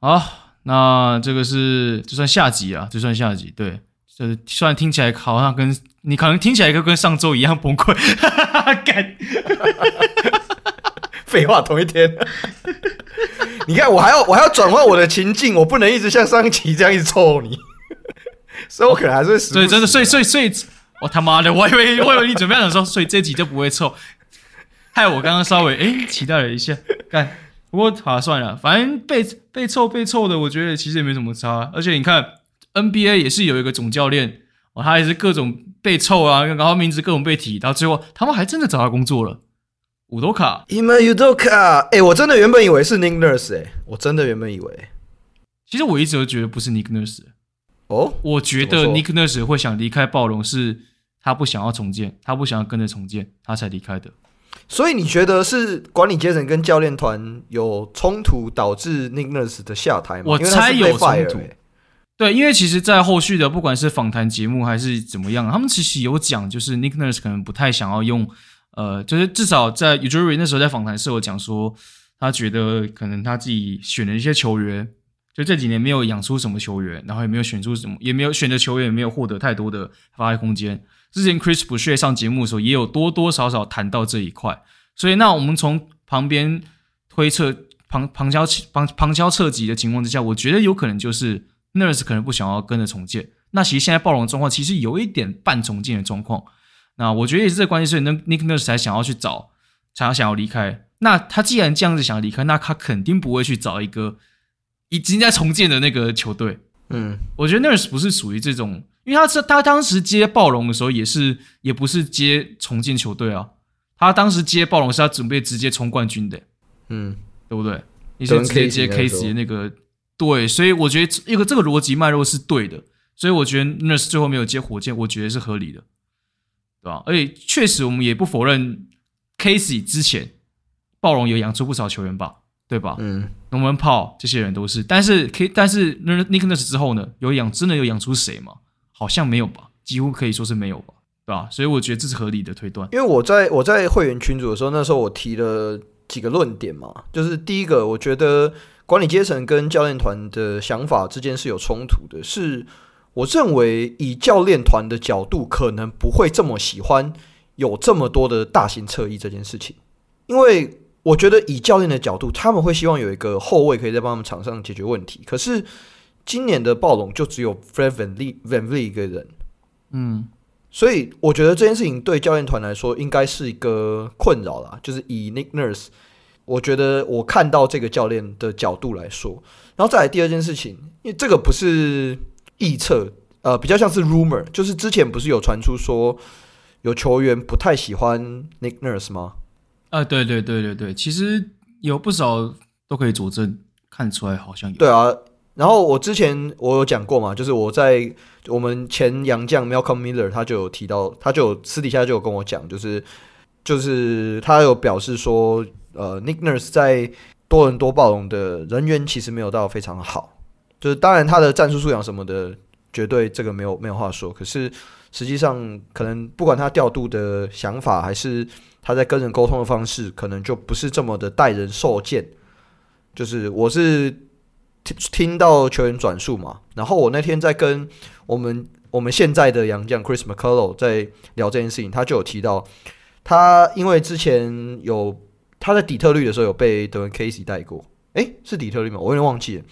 好，那这个是就算下集啊，就算下集。对，这虽然听起来好像跟你可能听起来跟跟上周一样崩溃，哈哈哈哈干，废话，同一天。你看，我还要我还要转换我的情境，我不能一直像上一期这样一直臭你，所以我可能还是会死。所以真的，所以所以所以，我他妈的，我以为我以为你准备想说，所以这集就不会臭，害我刚刚稍微哎、欸、期待了一下，干。不过好、啊、算了，反正被被臭被臭的，我觉得其实也没什么差。而且你看 NBA 也是有一个总教练哦，他也是各种被臭啊，然后名字各种被提，到最后他们还真的找他工作了。五多卡，伊曼伍多卡，哎，我真的原本以为是 Nick Nurse，哎，我真的原本以为，其实我一直都觉得不是 Nick Nurse。哦，我觉得 Nick Nurse 会想离开暴龙，是他不想要重建，他不想要跟着重建，他才离开的。所以你觉得是管理阶层跟教练团有冲突导致 Nick Nurse 的下台吗？我猜有冲突。对，因为其实，在后续的不管是访谈节目还是怎么样，他们其实有讲，就是 Nick Nurse 可能不太想要用，呃，就是至少在 u j u r i 那时候在访谈时有讲说，他觉得可能他自己选的一些球员，就这几年没有养出什么球员，然后也没有选出什么，也没有选的球员也没有获得太多的发挥空间。之前 Chris Boucher 上节目的时候，也有多多少少谈到这一块，所以那我们从旁边推测旁旁敲旁旁敲侧击的情况之下，我觉得有可能就是 Nurse 可能不想要跟着重建。那其实现在暴龙的状况其实有一点半重建的状况，那我觉得也是这个关系，所以那 Nick Nurse 才想要去找，才要想要离开。那他既然这样子想要离开，那他肯定不会去找一个已经在重建的那个球队。嗯，我觉得 Nurse 不是属于这种。因为他是他当时接暴龙的时候，也是也不是接重建球队啊，他当时接暴龙是他准备直接冲冠军的，嗯，对不对？你是直接接 Case 的那个，对，所以我觉得一个这个逻辑脉络是对的，所以我觉得 Nurse 最后没有接火箭，我觉得是合理的，对吧？而且确实我们也不否认 Case 之前暴龙有养出不少球员吧，对吧？嗯，龙门炮这些人都是，但是 K 但是 Nick Nurse 之后呢，有养真的有养出谁吗？好像没有吧，几乎可以说是没有吧，对吧？所以我觉得这是合理的推断。因为我在我在会员群组的时候，那时候我提了几个论点嘛，就是第一个，我觉得管理阶层跟教练团的想法之间是有冲突的，是我认为以教练团的角度，可能不会这么喜欢有这么多的大型侧翼这件事情，因为我觉得以教练的角度，他们会希望有一个后卫可以在帮他们场上解决问题，可是。今年的暴龙就只有 Fred VanVleet 一个人，嗯，所以我觉得这件事情对教练团来说应该是一个困扰啦。就是以 Nick Nurse，我觉得我看到这个教练的角度来说，然后再来第二件事情，因为这个不是臆测，呃，比较像是 rumor，就是之前不是有传出说有球员不太喜欢 Nick Nurse 吗？啊，对对对对对，其实有不少都可以佐证，看出来好像有。对啊。然后我之前我有讲过嘛，就是我在我们前洋将 Malcolm Miller，他就有提到，他就有私底下就有跟我讲，就是就是他有表示说，呃，Nick Nurse 在多伦多暴龙的人缘其实没有到非常好，就是当然他的战术素养什么的，绝对这个没有没有话说，可是实际上可能不管他调度的想法，还是他在跟人沟通的方式，可能就不是这么的待人受见，就是我是。听到球员转述嘛，然后我那天在跟我们我们现在的洋将 Chris McCullough 在聊这件事情，他就有提到，他因为之前有他在底特律的时候有被德文 Casey 带过，诶，是底特律吗？我有点忘记了，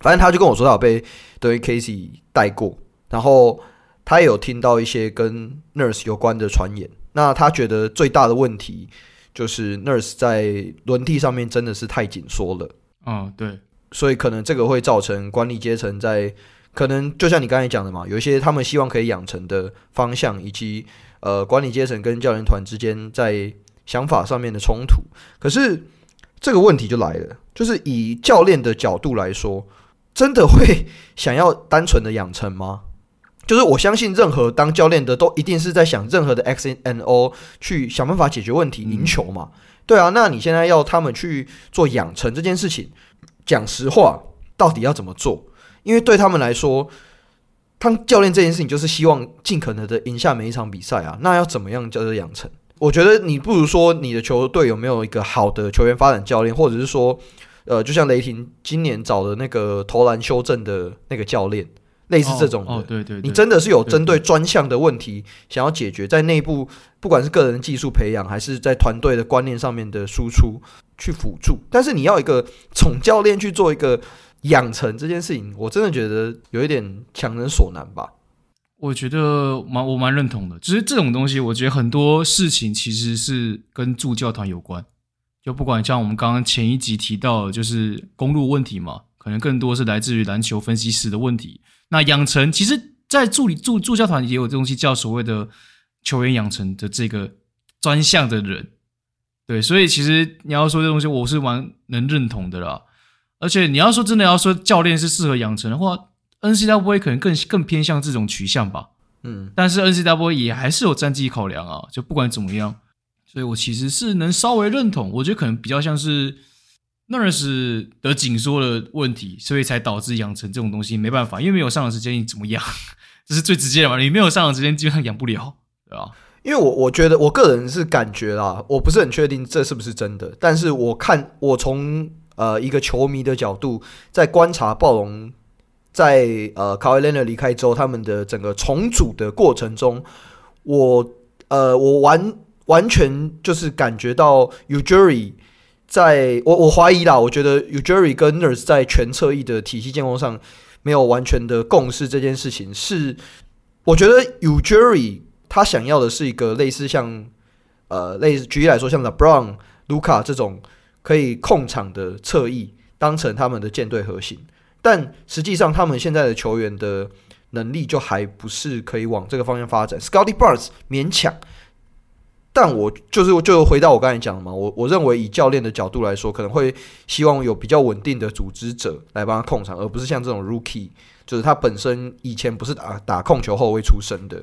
反正他就跟我说他有被德文 Casey 带过，然后他也有听到一些跟 Nurse 有关的传言，那他觉得最大的问题就是 Nurse 在轮替上面真的是太紧缩了，嗯，对。所以可能这个会造成管理阶层在可能就像你刚才讲的嘛，有一些他们希望可以养成的方向，以及呃管理阶层跟教练团之间在想法上面的冲突。可是这个问题就来了，就是以教练的角度来说，真的会想要单纯的养成吗？就是我相信任何当教练的都一定是在想任何的 X N O 去想办法解决问题、赢球嘛。对啊，那你现在要他们去做养成这件事情。讲实话，到底要怎么做？因为对他们来说，当教练这件事情就是希望尽可能的赢下每一场比赛啊。那要怎么样叫做养成？我觉得你不如说你的球队有没有一个好的球员发展教练，或者是说呃，就像雷霆今年找的那个投篮修正的那个教练，类似这种的。哦，哦对，对对，你真的是有针对专项的问题想要解决，在内部不管是个人技术培养，还是在团队的观念上面的输出去辅助。但是你要一个总教练去做一个养成这件事情，我真的觉得有一点强人所难吧。我觉得蛮我蛮认同的，就是这种东西，我觉得很多事情其实是跟助教团有关。就不管像我们刚刚前一集提到，就是公路问题嘛，可能更多是来自于篮球分析师的问题。那养成，其实，在助理助助教团也有这东西叫所谓的球员养成的这个专项的人，对，所以其实你要说这东西，我是蛮能认同的啦。而且你要说真的要说教练是适合养成的话，N C W A 可能更更偏向这种取向吧。嗯，但是 N C W A 也还是有战绩考量啊，就不管怎么样。所以我其实是能稍微认同，我觉得可能比较像是那是的紧缩的问题，所以才导致养成这种东西没办法，因为没有上场时间，你怎么养？这是最直接的嘛，你没有上场时间，基本上养不了，对吧？因为我我觉得我个人是感觉啦，我不是很确定这是不是真的，但是我看我从呃一个球迷的角度在观察暴龙在呃 Kawhi Leonard 离开之后，他们的整个重组的过程中，我呃我完。完全就是感觉到 Ujuri 在我我怀疑啦，我觉得 Ujuri 跟 Nurse 在全侧翼的体系建构上没有完全的共识。这件事情是，我觉得 Ujuri 他想要的是一个类似像呃类似举例来说像 LeBron、Luka 这种可以控场的侧翼当成他们的舰队核心，但实际上他们现在的球员的能力就还不是可以往这个方向发展。Scotty Barnes 勉强。但我就是就回到我刚才讲的嘛，我我认为以教练的角度来说，可能会希望有比较稳定的组织者来帮他控场，而不是像这种 rookie，就是他本身以前不是打打控球后卫出身的，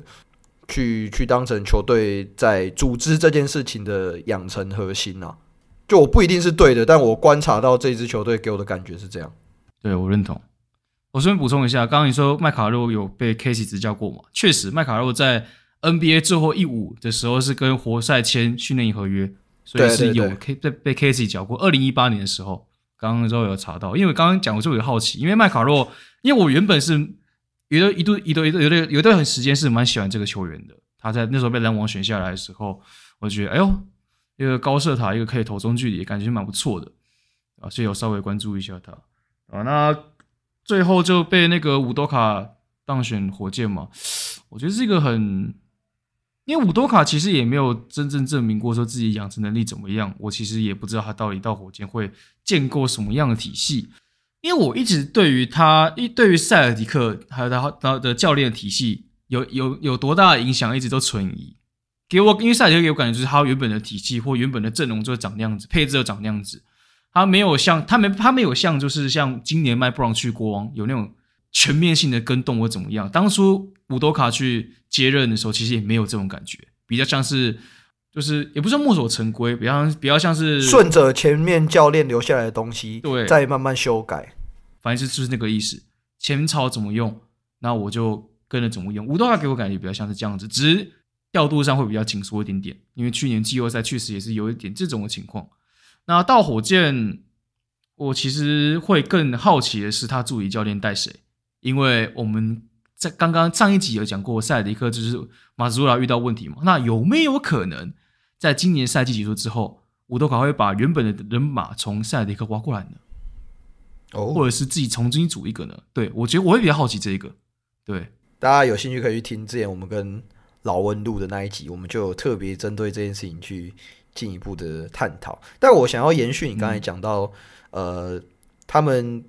去去当成球队在组织这件事情的养成核心啊。就我不一定是对的，但我观察到这支球队给我的感觉是这样。对，我认同。我顺便补充一下，刚刚你说麦卡洛有被 Casey 执教过嘛？确实，麦卡洛在。NBA 最后一舞的时候是跟活塞签训练营合约，所以是有 K 被被 Casey 教过。二零一八年的时候，刚刚都有查到，因为刚刚讲我就有好奇，因为麦卡洛，因为我原本是有的一度一度一度有的有段时间是蛮喜欢这个球员的。他在那时候被篮网选下来的时候，我觉得哎呦，一个高射塔，一个可以投中距离，感觉蛮不错的啊，所以有稍微关注一下他啊。那最后就被那个伍多卡当选火箭嘛，我觉得是一个很。因为伍多卡其实也没有真正证明过说自己养成能力怎么样，我其实也不知道他到底到火箭会建构什么样的体系。因为我一直对于他，一对于塞尔迪克还有他他的教练的体系有有有多大的影响，一直都存疑。给我，因为塞尔迪克给我感觉就是他原本的体系或原本的阵容就长那样子，配置就长那样子，他没有像他没他没有像就是像今年麦布朗去国王有那种。全面性的跟动或怎么样？当初伍多卡去接任的时候，其实也没有这种感觉，比较像是，就是也不是墨守成规，比较比较像是顺着前面教练留下来的东西，对，再慢慢修改。反正就是那个意思，前朝怎么用，那我就跟着怎么用。伍多卡给我感觉比较像是这样子，只是调度上会比较紧缩一点点，因为去年季后赛确实也是有一点这种的情况。那到火箭，我其实会更好奇的是他助理教练带谁。因为我们在刚刚上一集有讲过，塞尔迪克就是马祖拉遇到问题嘛，那有没有可能在今年赛季结束之后，伍多卡会把原本的人马从塞尔迪克挖过来呢？哦，或者是自己重新组一个呢？对，我觉得我会比较好奇这一个。对，大家有兴趣可以去听之前我们跟老温录的那一集，我们就特别针对这件事情去进一步的探讨。但我想要延续你刚才讲到，嗯、呃，他们。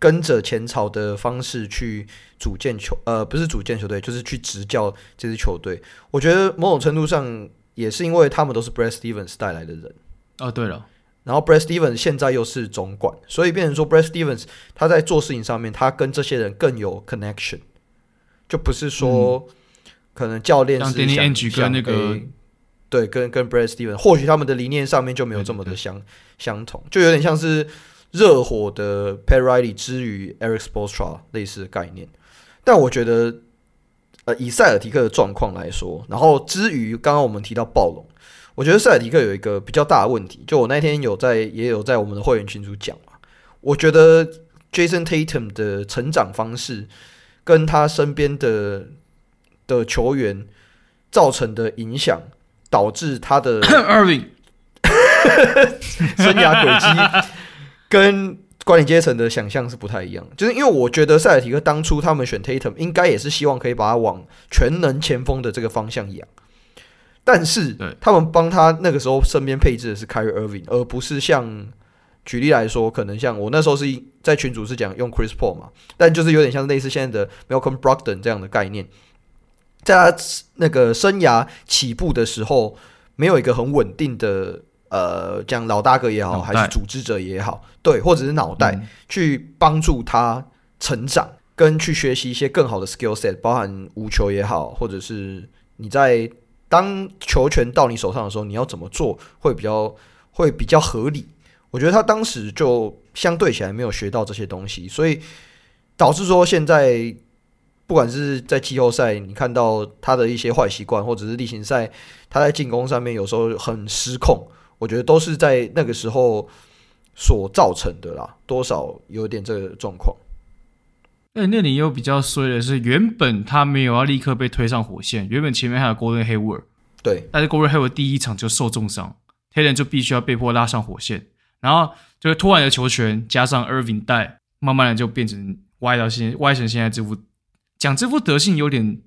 跟着前朝的方式去组建球，呃，不是组建球队，就是去执教这支球队。我觉得某种程度上也是因为他们都是 Brad Stevens 带来的人。哦，对了，然后 Brad Stevens 现在又是总管，所以变成说 Brad Stevens 他在做事情上面，他跟这些人更有 connection，就不是说可能教练是像 Danny Ainge 跟那个对，跟跟 Brad Stevens，或许他们的理念上面就没有这么的相相同，就有点像是。热火的 Pat Riley 之于 Eric Spoelstra 类似的概念，但我觉得，呃，以塞尔提克的状况来说，然后之于刚刚我们提到暴龙，我觉得塞尔提克有一个比较大的问题，就我那天有在也有在我们的会员群组讲嘛，我觉得 Jason Tatum 的成长方式跟他身边的的球员造成的影响，导致他的 生涯轨迹跟管理阶层的想象是不太一样。就是因为我觉得塞尔提克当初他们选 Tatum，应该也是希望可以把他往全能前锋的这个方向养。但是他们帮他那个时候身边配置的是 Kyrie Irving，而不是像举例来说，可能像我那时候是在群组是讲用 Chris Paul 嘛，但就是有点像类似现在的 Malcolm Brogdon 这样的概念。在他那个生涯起步的时候，没有一个很稳定的呃，讲老大哥也好，还是组织者也好，对，或者是脑袋、嗯、去帮助他成长，跟去学习一些更好的 skill set，包含无球也好，或者是你在当球权到你手上的时候，你要怎么做会比较会比较合理。我觉得他当时就相对起来没有学到这些东西，所以导致说现在。不管是在季后赛，你看到他的一些坏习惯，或者是例行赛他在进攻上面有时候很失控，我觉得都是在那个时候所造成的啦，多少有点这个状况。哎，那你又比较衰的是，原本他没有要立刻被推上火线，原本前面还有 Golden Hayward，对，但是 Golden Hayward 第一场就受重伤，Tatum 就必须要被迫拉上火线，然后就是突然的球权加上 Irving 带，慢慢的就变成歪到现歪成现在这副。讲这副德性有点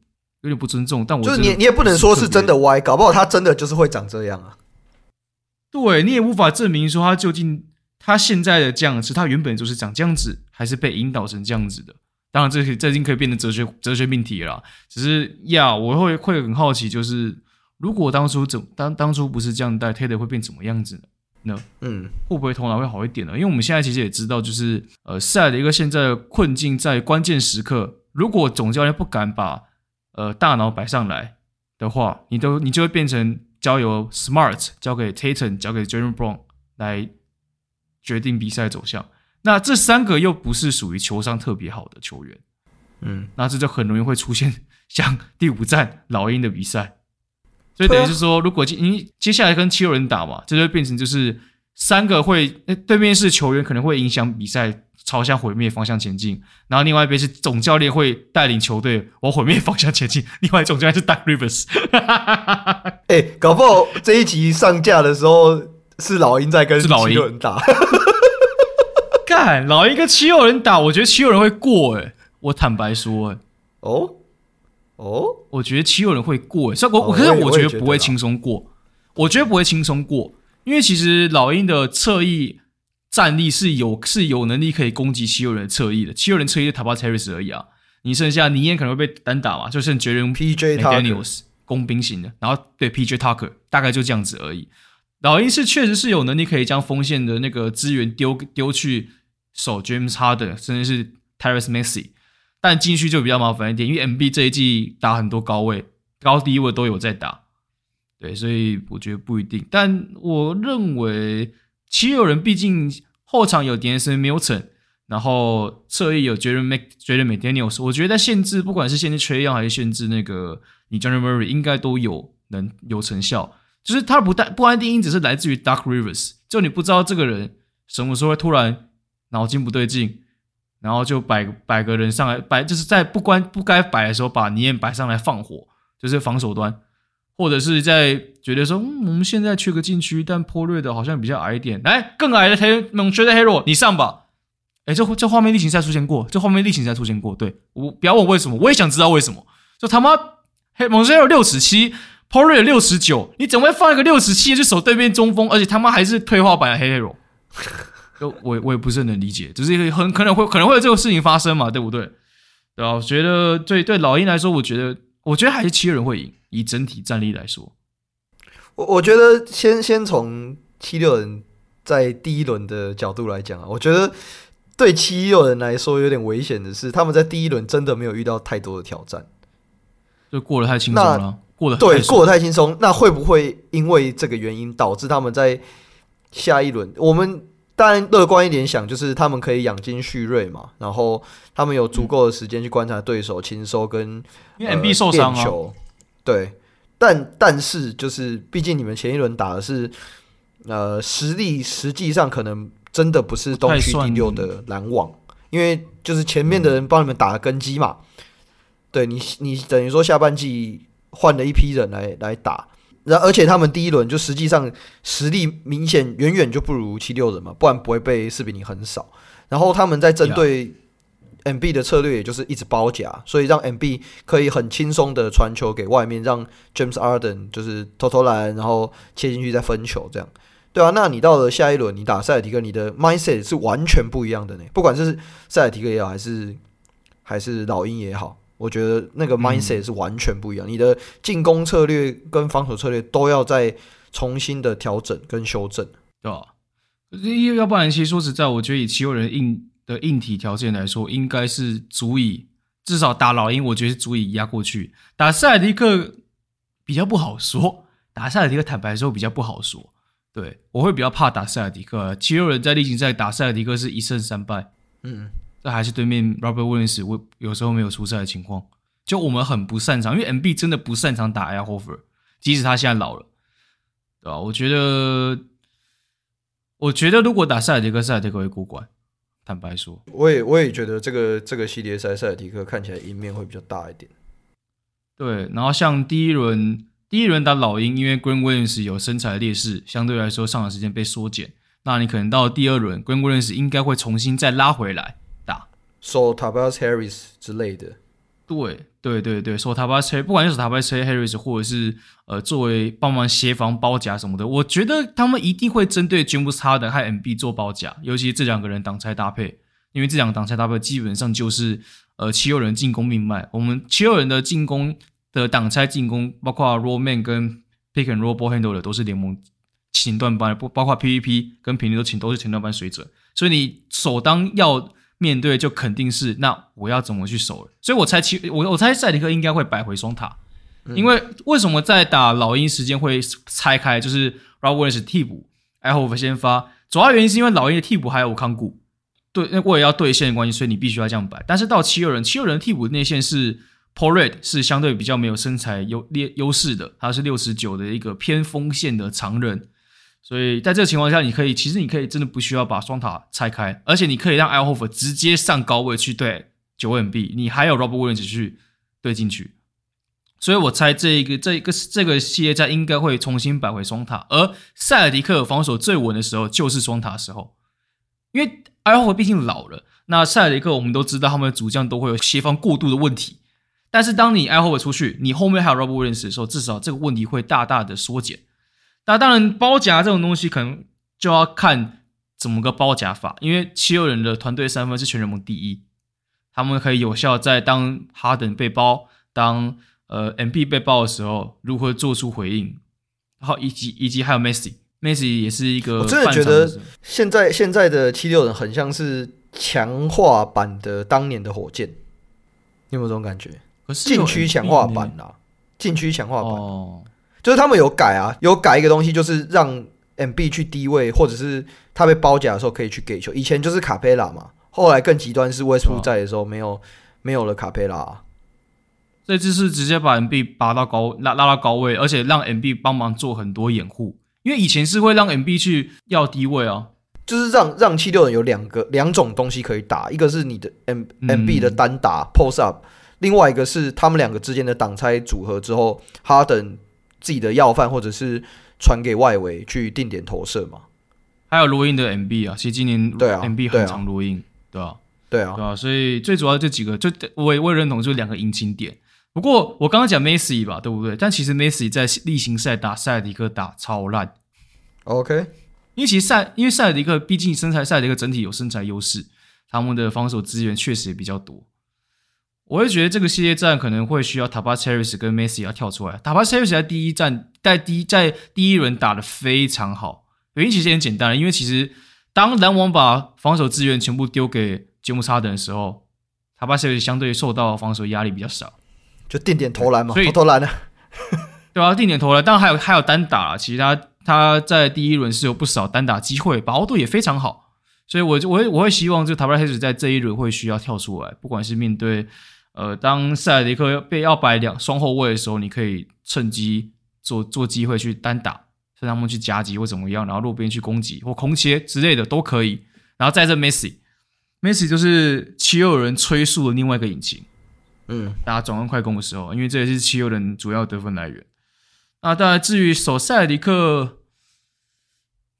有点不尊重，但我就是你，你也不能说是真的歪，搞不好他真的就是会长这样啊。对，你也无法证明说他究竟他现在的这样子，他原本就是长这样子，还是被引导成这样子的。当然，这这已经可以变成哲学哲学命题了。只是呀，我会会很好奇，就是如果当初怎当当初不是这样带，Tatum 会变怎么样子呢？那嗯，会不会头脑会好一点呢？因为我们现在其实也知道，就是呃，赛的一个现在的困境在关键时刻。如果总教练不敢把呃大脑摆上来的话，你都你就会变成交由 Smart 交给 Tatum 交给 Jaylen Brown 来决定比赛走向。那这三个又不是属于球商特别好的球员，嗯，那这就很容易会出现像第五站老鹰的比赛。所以等于是说，如果接接下来跟七六人打嘛，这就变成就是三个会对面是球员可能会影响比赛。朝向毁灭方向前进，然后另外一边是总教练会带领球队往毁灭方向前进。另外总教练是 Doc Rivers。哎、欸，搞不好这一集上架的时候是老鹰在跟七六人打。干，老鹰跟七六人打，我觉得七六人会过哎、欸。我坦白说哎、欸，哦哦，我觉得七六人会过哎、欸。所以我，我可是我觉得不会轻松过。我觉得不会轻松过，因为其实老鹰的侧翼。战力是有是有能力可以攻击七六人的侧翼的，七六人侧翼就 Tobias Harris 而已啊。你剩下尼恩可能会被单打嘛，就剩绝人 PJ McDaniels 工兵型的，然后对 PJ Tucker 大概就这样子而已。老鹰是确实是有能力可以将锋线的那个资源丢丢去守 James Harden，甚至是 Tyrese Maxey，但进去就比较麻烦一点，因为 MB 这一季打很多高位、高低位都有在打，对，所以我觉得不一定。但我认为。七六人毕竟后场有 Danson Milton，然后侧翼有 Jalen Mc Jalen McDaniels，我觉得在限制不管是限制 t r a y o n 还是限制那个你 Dejounte Murray，应该都有能有成效。就是他不但不安定因子是来自于 Doc Rivers，就你不知道这个人什么时候会突然脑筋不对劲，然后就摆摆个人上来摆，就是在不关不该摆的时候把尼恩摆上来放火，就是防守端。或者是在觉得说，嗯，我们现在缺个禁区，但坡瑞的好像比较矮一点，来更矮的黑猛缺的 Hero，你上吧。哎，这这画面例行赛出现过，这画面例行赛出现过。对，我不要问为什么，我也想知道为什么。就他妈黑猛缺有六尺七，波瑞有六尺九，你怎么会放一个六尺七去守对面中锋，而且他妈还是退化版的黑黑罗？就我我也不是很能理解，只是很可能会可能会有这个事情发生嘛，对不对？对啊，我觉得对对老鹰来说，我觉得我觉得还是七六人会赢。以整体战力来说，我我觉得先先从七六人在第一轮的角度来讲啊，我觉得对七六人来说有点危险的是，他们在第一轮真的没有遇到太多的挑战，就过得太轻松了。过得对，过得太轻松。那会不会因为这个原因导致他们在下一轮？我们当然乐观一点想，就是他们可以养精蓄锐嘛，然后他们有足够的时间去观察对手、轻收跟因为 MB 受伤啊。对，但但是就是，毕竟你们前一轮打的是，呃，实力实际上可能真的不是东区第六的篮网，因为就是前面的人帮你们打了根基嘛。嗯、对你，你等于说下半季换了一批人来来打，然而且他们第一轮就实际上实力明显远远就不如七六人嘛，不然不会被四比零横扫。然后他们在针对 MB 的策略，也就是一直包夹，所以让 MB 可以很轻松的传球给外面，让 James Harden 就是投投篮，然后切进去再分球，这样。对啊，那你到了下一轮，你打塞尔提克，你的 mindset 是完全不一样的呢。不管是塞尔提克也好，还是还是老鹰也好，我觉得那个 mindset 是完全不一样。嗯、你的进攻策略跟防守策略都要再重新的调整跟修正，对吧、啊？要不然，其实说实在，我觉得以七六人硬的硬体条件来说，应该是足以至少打老鹰，我觉得是足以压过去。打塞尔迪克比较不好说，打塞尔迪克坦白说比较不好说。对，我会比较怕打塞尔迪克。七六人在例行赛打塞尔迪克是一胜三败，嗯，这还是对面 Robert Williams 我有时候没有出赛的情况。就我们很不擅长，因为 MB 真的不擅长打 Al Horford，即使他现在老了，对吧？我觉得，我觉得如果打塞尔迪克，塞尔迪克会过关。坦白说，我也我也觉得这个这个系列赛塞尔迪克看起来赢面会比较大一点。对，然后像第一轮。第一轮打老鹰，因为 Grant Williams 有身材劣势，相对来说上场时间被缩减。那你可能到第二轮，Grant Williams 应该会重新再拉回来打，守 Tobias Harris 之类的。对对对对，守 Tobias Harris，不管是 Tobias Harris，或者是呃作为帮忙协防包夹什么的，我觉得他们一定会针对 James Harden 和 MB 做包夹，尤其这两个人挡拆搭配，因为这两个挡拆搭配基本上就是呃七六人进攻命脉。我们七六人的进攻。的挡拆进攻，包括 r o Man 跟 pick and roll ball handle 的都是联盟前段班，不包括 PVP 跟平均都前都是前段班水准，所以你首当要面对就肯定是那我要怎么去守了，所以我猜其我我猜赛迪克应该会摆回双塔，嗯、因为为什么在打老鹰时间会拆开，就是 Rob Williams 替补，Al Horford 先发，主要原因是因为老鹰的替补还有康古，对，那我也要对线的关系，所以你必须要这样摆，但是到七六人，七六人的替补内线是。Paul Reed 是相对比较没有身材优劣优势的，他是六十九的一个偏锋线的常人，所以在这个情况下，你可以其实你可以真的不需要把双塔拆开，而且你可以让 Al h o f e r 直接上高位去对九 MB，你还有 Robert Williams 去对进去，所以我猜这一个这一个这个系列战应该会重新摆回双塔，而塞尔迪克防守最稳的时候就是双塔时候，因为 Al h o f e r 毕竟老了，那塞尔迪克我们都知道他们的主将都会有协防过度的问题。但是当你 Al h o f e r 出去，你后面还有 Robert Williams 的时候，至少这个问题会大大的缩减。那当然，包夹这种东西可能就要看怎么个包夹法，因为七六人的团队三分是全联盟第一，他们可以有效在当哈登被包、当呃 MB 被包的时候，如何做出回应，然后以及以及还有 Messi，Messi 也是一个。我真的觉得现在现在的七六人很像是强化版的当年的火箭，你有没有这种感觉？禁区强化版啦，禁区强化版，哦、就是他们有改啊，有改一个东西，就是让 MB 去低位，或者是他被包夹的时候可以去给球。以前就是卡佩拉嘛，后来更极端是威斯布鲁在的时候没有、哦、没有了卡佩拉、啊，这次是直接把 MB 拔到高拉拉到高位，而且让 MB 帮忙做很多掩护，因为以前是会让 MB 去要低位啊，就是让让七六人有两个两种东西可以打，一个是你的 M、嗯、MB 的单打 post up。另外一个是他们两个之间的挡拆组合之后，哈登自己的要犯或者是传给外围去定点投射嘛，还有罗英的 MB 啊，其实今年对啊 MB 很常罗英，对啊，对啊，对啊，所以最主要这几个就我也我也认同，就两个引擎点。不过我刚刚讲 Messi 吧，对不对？但其实 Messi 在例行赛打塞尔迪克打超烂，OK，因为其实塞因为塞尔迪克毕竟身材塞尔迪克整体有身材优势，他们的防守资源确实也比较多。我会觉得这个系列战可能会需要 Tobias Harris 跟 Messi 要跳出来。Tobias Harris 在第一战在第一在第一轮打得非常好，原因其实很简单，因为其实当篮网把防守资源全部丢给吉姆斯哈登的时候，Tobias Harris 相对受到防守压力比较少，就定点投篮嘛，所以投投篮呢，对啊，定点投篮，当然还有还有单打，其实他他在第一轮是有不少单打机会，把握度也非常好，所以我就我会我会希望这个 Tobias Harris 在这一轮会需要跳出来，不管是面对。呃，当塞尔迪克被要摆两双后卫的时候，你可以趁机做做机会去单打，让他们去夹击或怎么样，然后路边去攻击或空切之类的都可以。然后在这 Messi，Messi 就是七六人催速的另外一个引擎。嗯，大家转换快攻的时候，因为这也是七六人主要得分来源。那当然，至于守塞尔迪克，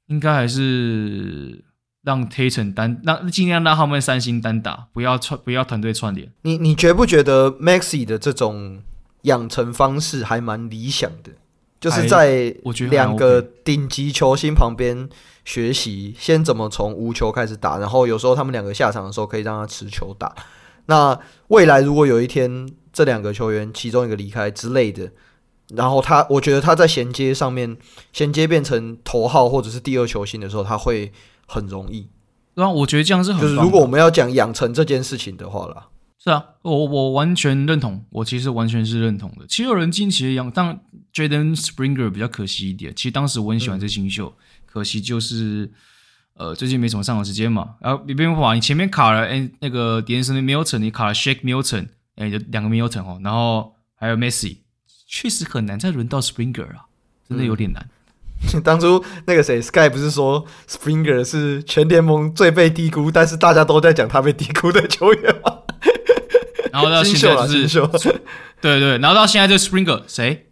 应该还是让 Tatum 单，让尽量让他们三星单打，不要串，不要团队串联。你你觉不觉得 Maxi 的这种养成方式还蛮理想的？就是在两个顶级球星旁边学习，先怎么从无球开始打，然后有时候他们两个下场的时候可以让他持球打。那未来如果有一天这两个球员其中一个离开之类的，然后他，我觉得他在衔接上面，衔接变成头号或者是第二球星的时候，他会很容易。对啊我觉得这样是很就是如果我们要讲养成这件事情的话啦，是啊，我我完全认同，我其实完全是认同的。七六人近期的养，但 Jaden Springer 比较可惜一点。其实当时我很喜欢这新秀，嗯、可惜就是呃最近没什么上场时间嘛。然后你别说你前面卡了哎那个 De'Anthony Melton，你卡了 Shake Milton，哎就两个 Milton 哦，然后还有 Messi。确实很难再轮到 Springer 啊，真的有点难。嗯、当初那个谁 Sky 不是说 Springer 是全联盟最被低估，但是大家都在讲他被低估的球员吗？然后到现在就是，对对，然后到现在就是 Springer 谁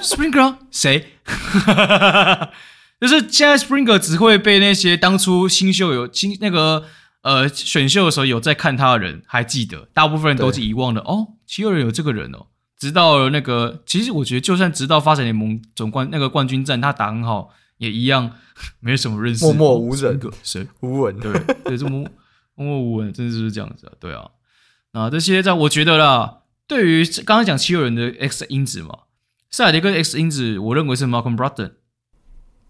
？Springer 谁？就是现在 Springer 只会被那些当初新秀有新那个呃选秀的时候有在看他的人还记得，大部分人都是遗忘的哦。七六人有这个人哦。直到那个，其实我觉得，就算直到发展联盟总冠那个冠军战，他打很好，也一样没什么认识，默默无人，谁无闻，对对，这么默默无闻，真的是这样子啊，对啊，啊，这些在我觉得啦，对于刚刚讲七六人的 X 因子嘛，塞尔迪克 X 因子，我认为是 Malcolm Brogdon，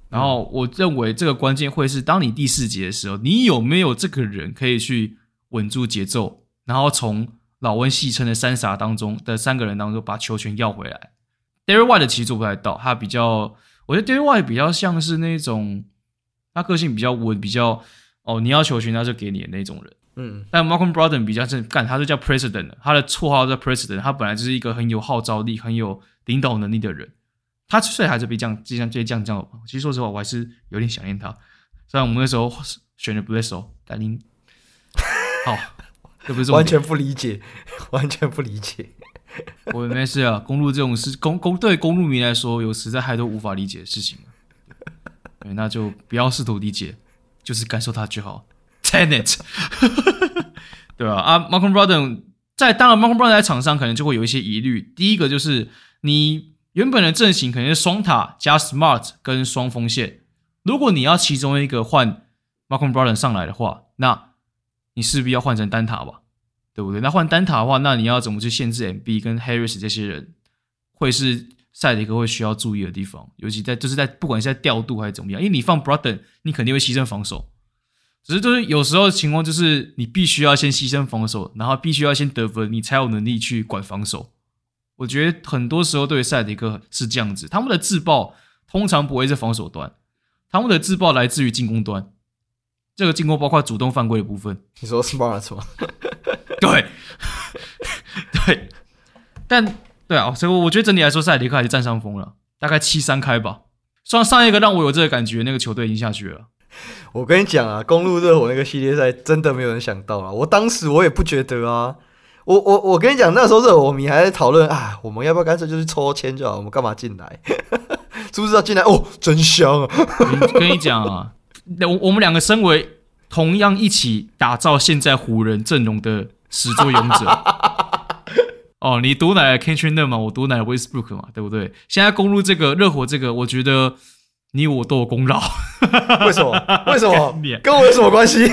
然后我认为这个关键会是当你第四节的时候，你有没有这个人可以去稳住节奏，然后从。老温戏称的三傻当中的三个人当中，把球权要回来。Derrick White 其实做不太到，他比较，我觉得 Derrick White 比较像是那种，他个性比较稳，比较哦，你要球权他就给你的那种人。嗯，但 Malcolm Brogdon 比较是干，他是叫 President，他的绰号叫 President，他本来就是一个很有号召力、很有领导能力的人。他虽然还是被这样、这样、这样、这样，其实说实话，我还是有点想念他。虽然我们那时候选了 Bledsoe，但您好。完全不理解，完全不理解。我没事啊，公路这种事，公公对公路迷来说，有实在太多无法理解的事情对，那就不要试图理解，就是感受它就好。Tenet，对吧？啊，Malcolm Brogdon 在当然，Malcolm Brogdon 在场上可能就会有一些疑虑。第一个就是你原本的阵型可能是双塔加 Smart 跟双锋线，如果你要其中一个换 Malcolm Brogdon 上来的话，那你势必要换成单塔吧，对不对？那换单塔的话，那你要怎么去限制 MB 跟 Harris 这些人，会是赛迪克会需要注意的地方。尤其在就是在不管是在调度还是怎么样，因为你放 Brogdon，你肯定会牺牲防守。只是就是有时候情况就是你必须要先牺牲防守，然后必须要先得分，你才有能力去管防守。我觉得很多时候对于塞迪克是这样子，他们的自爆通常不会是防守端，他们的自爆来自于进攻端。这个进攻包括主动犯规的部分，你说 smart 吗？对，对，但对啊，所以我觉得整体来说，塞尔迪克还是占上风了，大概七三开吧。上上一个让我有这个感觉，那个球队已经下去了。我跟你讲啊，公路热火那个系列赛真的没有人想到啊！我当时我也不觉得啊，我我我跟你讲，那时候热火迷还在讨论啊，我们要不要干脆就是抽签就好，我们干嘛进来？知不知道进来哦，真香啊！跟你讲啊。我我们两个身为同样一起打造现在湖人阵容的始作俑者，哦，你毒奶了 Kentry Nunn 嘛，我毒奶了 Westbrook 嘛，对不对？现在攻入这个热火，这个我觉得你我都有功劳。为什么？为什么？跟我有什么关系？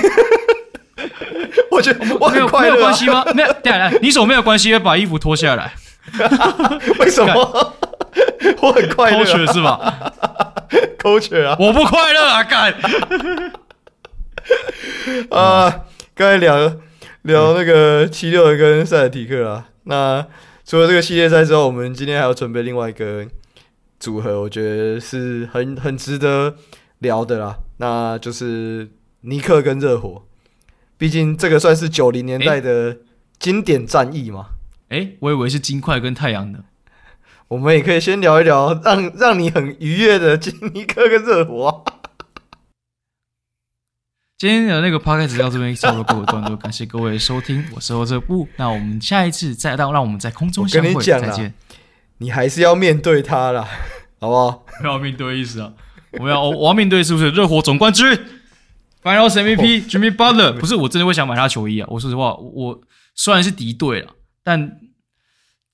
我觉得我很快乐、啊、没有没有关系吗？没有，来来，你手没有关系，要把衣服脱下来。为什么？我很快乐、啊，是吧？偷犬啊！我不快乐啊！干 啊！刚才聊聊那个七六人跟塞尔提克啊。那除了这个系列赛之后，我们今天还要准备另外一个组合，我觉得是很很值得聊的啦。那就是尼克跟热火，毕竟这个算是九零年代的经典战役嘛。诶、欸，我以为是金块跟太阳呢。我们也可以先聊一聊让让你很愉悦的金尼克跟热火啊。今天的那个 podcast 到这边差不多告一段落，感谢各位收听，我是欧这布。那我们下一次再让让我们在空中相会，再见。你还是要面对他啦，好不好？不要面对意思啊！我们要我要面对是不是热火总冠军？Finals MVP、oh, Jimmy Butler 不是我真的会想买他球衣啊！我说实话，我虽然是敌对了，但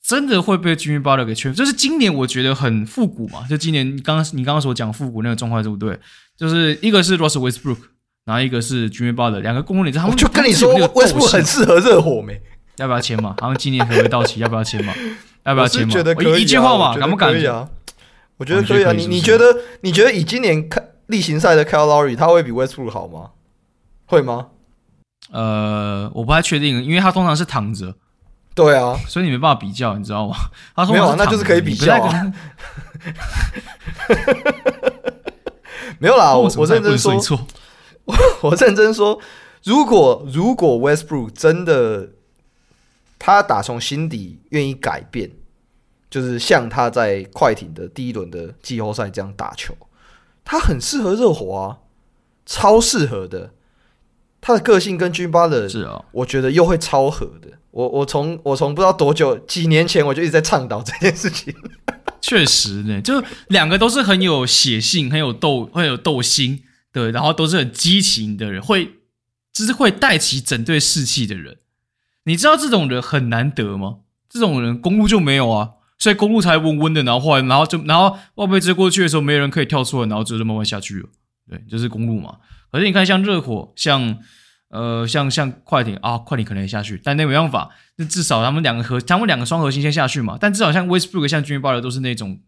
真的会被 Jimmy Butler 给圈。就是今年我觉得很复古嘛，就今年刚刚你刚刚所讲复古那个状况，对不对？就是一个是 Russell Westbrook。然后一个是 Jimmy Butler，两个公共点，他们就跟你说，Westbrook 很适合热火没？要不要签嘛？他们今年合约到期，要不要签嘛？要不要签嘛？我觉得可以、啊、一句话嘛，敢不敢？我觉得可以啊。你你觉得你觉得以今年看例行赛的 Kyle Lowry，他会比 Westbrook 好吗？会吗？呃，我不太确定，因为他通常是躺着。对啊，所以你没办法比较，你知道吗？他说没有、啊，那就是可以比较啊。没有啦，我我认真说。我我认真说，如果如果 Westbrook 真的他打从心底愿意改变，就是像他在快艇的第一轮的季后赛这样打球，他很适合热火啊，超适合的。他的个性跟 Jimmy Butler 是啊，我觉得又会超合的。我我从我从不知道多久几年前我就一直在倡导这件事情。确实呢，就两个都是很有血性、很有斗、很有斗心。对，然后都是很激情的人，会就是会带起整队士气的人。你知道这种人很难得吗？这种人公路就没有啊，所以公路才温温的，然后后来，然后就然后沃贝兹过去的时候，没人可以跳出来，然后就慢慢下去了。对，就是公路嘛。可是你看，像热火，像呃，像像快艇啊，快艇可能也下去，但那没办法，那至少他们两个核，他们两个双核心先下去嘛。但至少像 Westbrook、像 Jimmy Butler 都是那种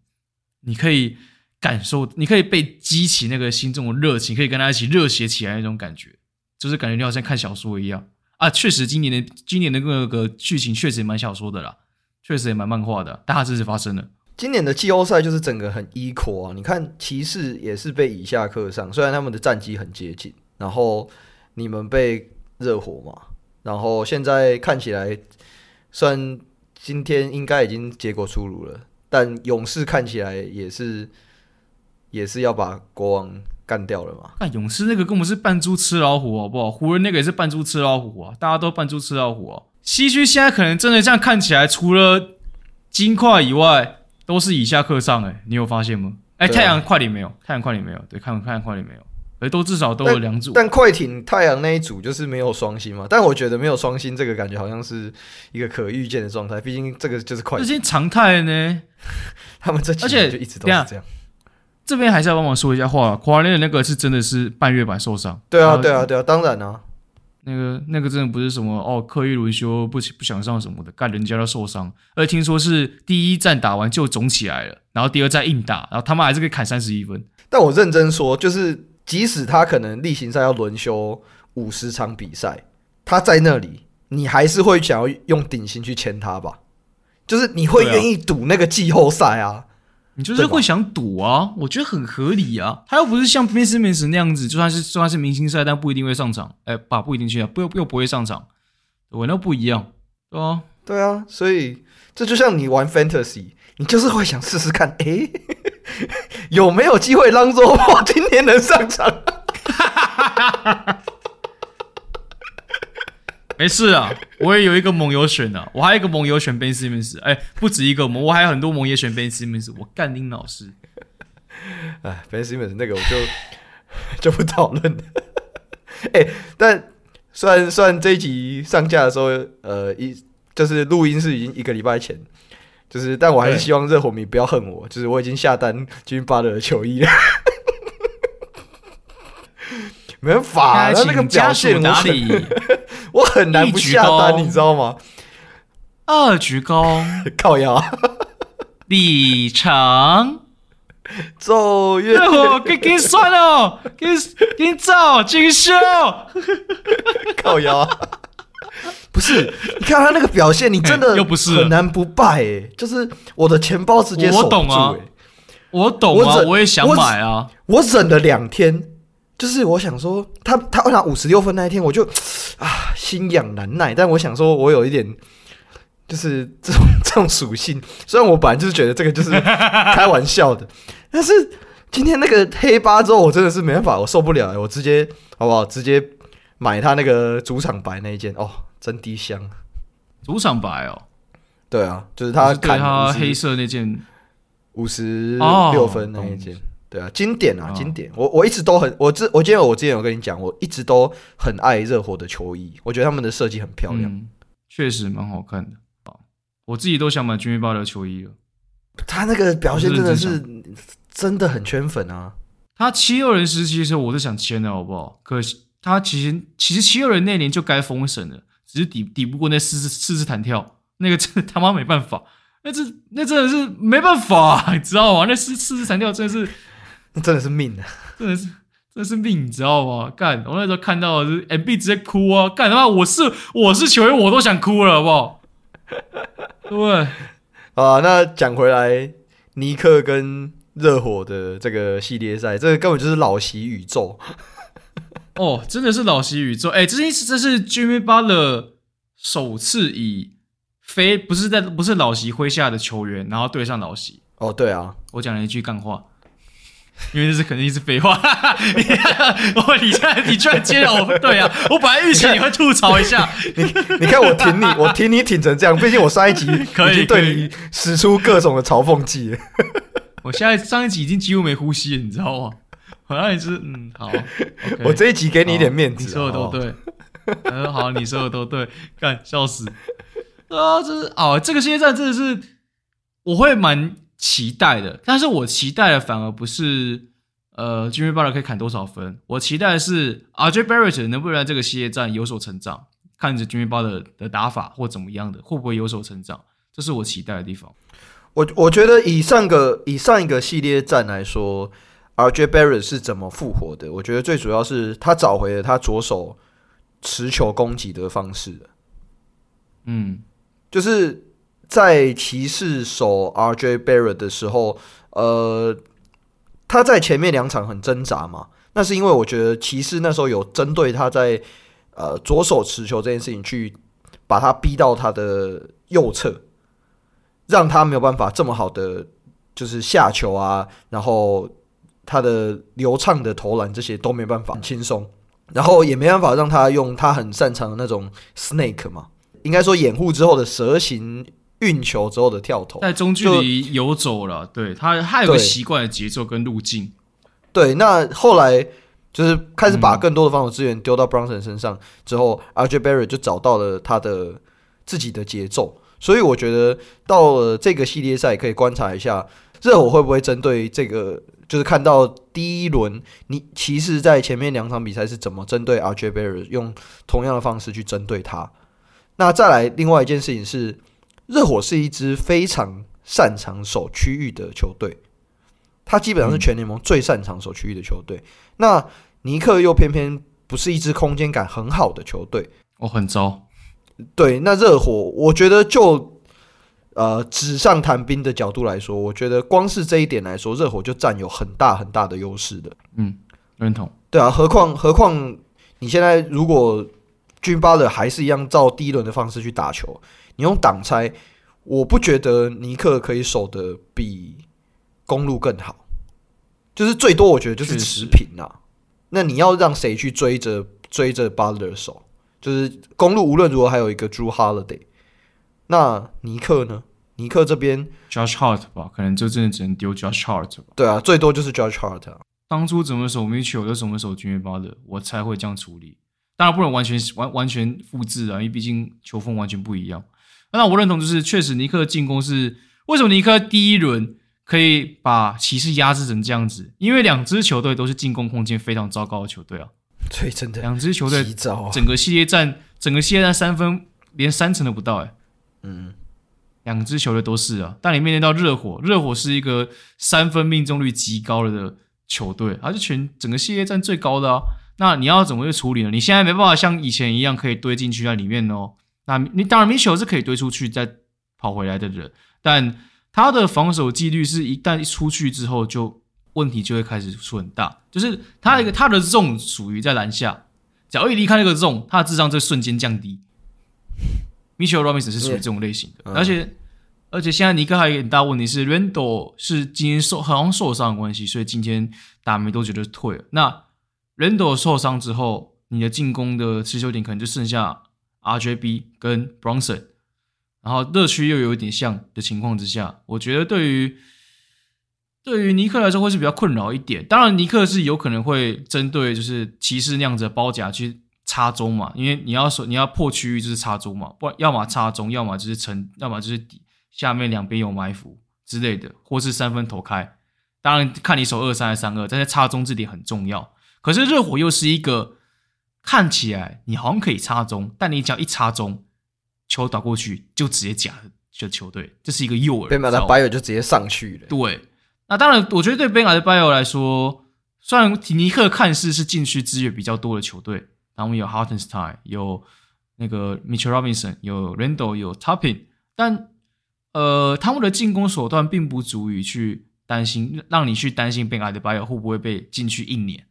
你可以。感受，你可以被激起那个心中的热情，可以跟他一起热血起来那种感觉，就是感觉你好像看小说一样啊！确实，今年的今年的那个剧情确实也蛮小说的啦，确实也蛮漫画的，但它真实发生了。今年的季后赛就是整个很 equal 啊！你看骑士也是被以下克上，虽然他们的战绩很接近，然后你们被热火嘛，然后现在看起来，虽然今天应该已经结果出炉了，但勇士看起来也是。也是要把国王干掉了嘛？那勇士那个根本是扮猪吃老虎，好不好？湖人那个也是扮猪吃老虎啊！大家都扮猪吃老虎啊！西区现在可能真的这样看起来，除了金块以外，都是以下克上。哎，你有发现吗？哎、欸，太阳快点没有，太阳快点没有，对，太阳太阳快点没有，哎，都至少都有两组。但快艇太阳那一组就是没有双星嘛？但我觉得没有双星这个感觉好像是一个可预见的状态，毕竟这个就是快艇，常态呢。他们这而且就一直都是这样。这边还是要帮忙说一下话，华联的那个是真的是半月板受伤。对啊，对啊，对啊，当然啊，那个那个真的不是什么哦，刻意轮休不不想上什么的，干人家都受伤，而且听说是第一站打完就肿起来了，然后第二站硬打，然后他们还是可以砍三十一分。但我认真说，就是即使他可能例行赛要轮休五十场比赛，他在那里，你还是会想要用顶薪去签他吧？就是你会愿意赌那个季后赛啊？你就是会想赌啊，我觉得很合理啊。他又不是像 Ben Simmons 那样子，就算是就算是明星赛，但不一定会上场。哎，把不一定去啊，不又又不会上场，我那不一样，对啊，对啊。所以这就像你玩 Fantasy，你就是会想试试看，哎，有没有机会让 Lonzo Ball 今天能上场？没事啊，我也有一个盟友选的，我还有一个盟友选 Ben Simmons，哎，不止一个盟，我还有很多盟也选 Ben Simmons，我干林老师，哎，Ben Simmons 那个我就就不讨论了，哎，但虽然虽然这一集上架的时候，呃，一就是录音是已经一个礼拜前，就是，但我还是希望热火迷不要恨我，就是我已经下单 Jimmy Butler 的球衣了。没办法，他那个表现哪里？我很难不下单，你知道吗？二鞠躬，靠腰，里程，走远，给给算了，给给走，金秀，靠腰，不是？你看他那个表现，你真的 又不是很难不败哎，就是我的钱包直接守不住哎，我懂啊，我也想买啊，我忍了两天。就是我想说他，他他拿五十六分那一天，我就啊心痒难耐。但我想说，我有一点，就是这种 这种属性。虽然我本来就是觉得这个就是开玩笑的，但是今天那个黑八之后，我真的是没办法，我受不了，我直接好不好？直接买他那个主场白那一件哦，真低香。主场白哦，对啊，就是他砍他黑色那件五十六分那一件。对啊，经典啊，经典！我我一直都很，我之我记得我之前有跟你讲，我一直都很爱热火的球衣，我觉得他们的设计很漂亮，嗯、确实蛮好看的。我自己都想买 Jimmy Butler 的球衣了。他那个表现真的是真的很圈粉啊！他七六人时期的时候，我是想签的，好不好？可惜他其实其实七六人那年就该封神了，只是抵抵不过那四次四次弹跳，那个真的他妈没办法，那这那真的是没办法，你知道吗？那四四次弹跳真的是。那真的是命啊！真的是，真的是命，你知道吗？干，我那时候看到的是 MB 直接哭啊！干他妈，我是我是球员，我都想哭了，好不好？对，啊，那讲回来，尼克跟热火的这个系列赛，这个根本就是老习宇宙。哦，真的是老习宇宙！哎、欸，这是这是 Jimmy Butler 首次以非不是在不是老习麾下的球员，然后对上老习。哦，对啊，我讲了一句干话。因为这是肯定是废话，我你现在你居然接了我，对啊，我本来预期你会吐槽一下，你你看我挺你，我挺你挺成这样，毕竟我上一集 已经对你使出各种的嘲讽技，我现在上一集已经几乎没呼吸了，你知道吗？好像也是嗯好，okay, 我这一集给你一点面子，你说的都对，嗯好，你说的都对，干笑死。啊，这是哦，这个系列赛真的是我会蛮。期待的，但是我期待的反而不是，呃，Jimmy Butler 可以砍多少分，我期待的是 RJ Barrett 能不能在这个系列战有所成长，看着 Jimmy Butler 的打法或怎么样的，会不会有所成长，这是我期待的地方。我我觉得以上个以上一个系列战来说，RJ Barrett 是怎么复活的？我觉得最主要是他找回了他左手持球攻击的方式。嗯，就是。在骑士守 RJ Barrett 的时候，呃，他在前面两场很挣扎嘛。那是因为我觉得骑士那时候有针对他在呃左手持球这件事情，去把他逼到他的右侧，让他没有办法这么好的就是下球啊，然后他的流畅的投篮这些都没办法轻松，然后也没办法让他用他很擅长的那种 snake 嘛，应该说掩护之后的蛇形。运球之后的跳投，在中距离游走了，对他，他有个习惯的节奏跟路径。对，那后来就是开始把更多的防守资源丢到 Brunson 身上之后，嗯，RJ Barrett 就找到了他的自己的节奏。所以我觉得到了这个系列赛，可以观察一下热火会不会针对这个，就是看到第一轮你骑士在前面两场比赛是怎么针对 RJ Barrett，用同样的方式去针对他。那再来另外一件事情是。热火是一支非常擅长守区域的球队，他基本上是全联盟最擅长守区域的球队。嗯。那尼克又偏偏不是一支空间感很好的球队，哦，很糟。对，那热火，我觉得就呃纸上谈兵的角度来说，我觉得光是这一点来说，热火就占有很大很大的优势的。嗯，认同。对啊，何况何况你现在如果 Jimmy Butler 还是一样照第一轮的方式去打球。你用挡拆，我不觉得尼克可以守得比公路更好，就是最多我觉得就是持平啊。那你要让谁去追着追着巴勒守？就是公路无论如何还有一个 Drew Holiday，那尼克呢？尼克这边 Josh Hart 吧，可能就真的只能丢 Josh Hart 吧。对啊，最多就是 Josh Hart 啊。当初怎么守 Mitchell 就怎么守 Jimmy Butler，我才会这样处理。当然不能完全完完全复制啊，因为毕竟球风完全不一样。那我认同，就是确实尼克的进攻是为什么尼克第一轮可以把骑士压制成这样子？因为两支球队都是进攻空间非常糟糕的球队啊。对，真的，两支球队整个系列战，整个系列战三分连三成都不到哎。嗯，两支球队都是啊。但你面对到热火，热火是一个三分命中率极高了的球队，而是全整个系列战最高的啊。那你要怎么去处理呢？你现在没办法像以前一样可以堆进去在里面哦。那你当然，Mitchell 是可以堆出去再跑回来的人，但他的防守纪律是一旦一出去之后，就问题就会开始出很大。就是他一个他的 zone 属于在篮下，只要一离开那个 zone，他的智商就瞬间降低。Mitchell Robinson 是属于这种类型的，嗯、而且而且现在尼克还有一个很大问题是 r a n d l l 是今天受好像受伤的关系，所以今天打没多久就退了。那 r a n d l l 受伤之后，你的进攻的持球点可能就剩下 RJB 跟 Bronson，然后热区又有一点像的情况之下，我觉得对于对于尼克来说会是比较困扰一点。当然，尼克是有可能会针对就是骑士那样子的包夹去插中嘛，因为你要说你要破区域就是插中嘛，不然要么插中，要么就是沉，要么就是底下面两边有埋伏之类的，或是三分投开。当然看你守二三还是三二，但是插中这点很重要。可是热火又是一个看起来你好像可以插中，但你只要一插中，球打过去就直接假的球队，这是一个诱饵。Bam Adebayo 就直接上去了。对。那当然，我觉得对 Bam Adebayo 来说，虽然尼克看似是禁区资源比较多的球队，然后我们有 Hartenstein，有那个 Mitchell Robinson，有 Randall，有 Topping，但呃，他们的进攻手段并不足以去担心，让你去担心 Bam Adebayo 会不会被禁区一年。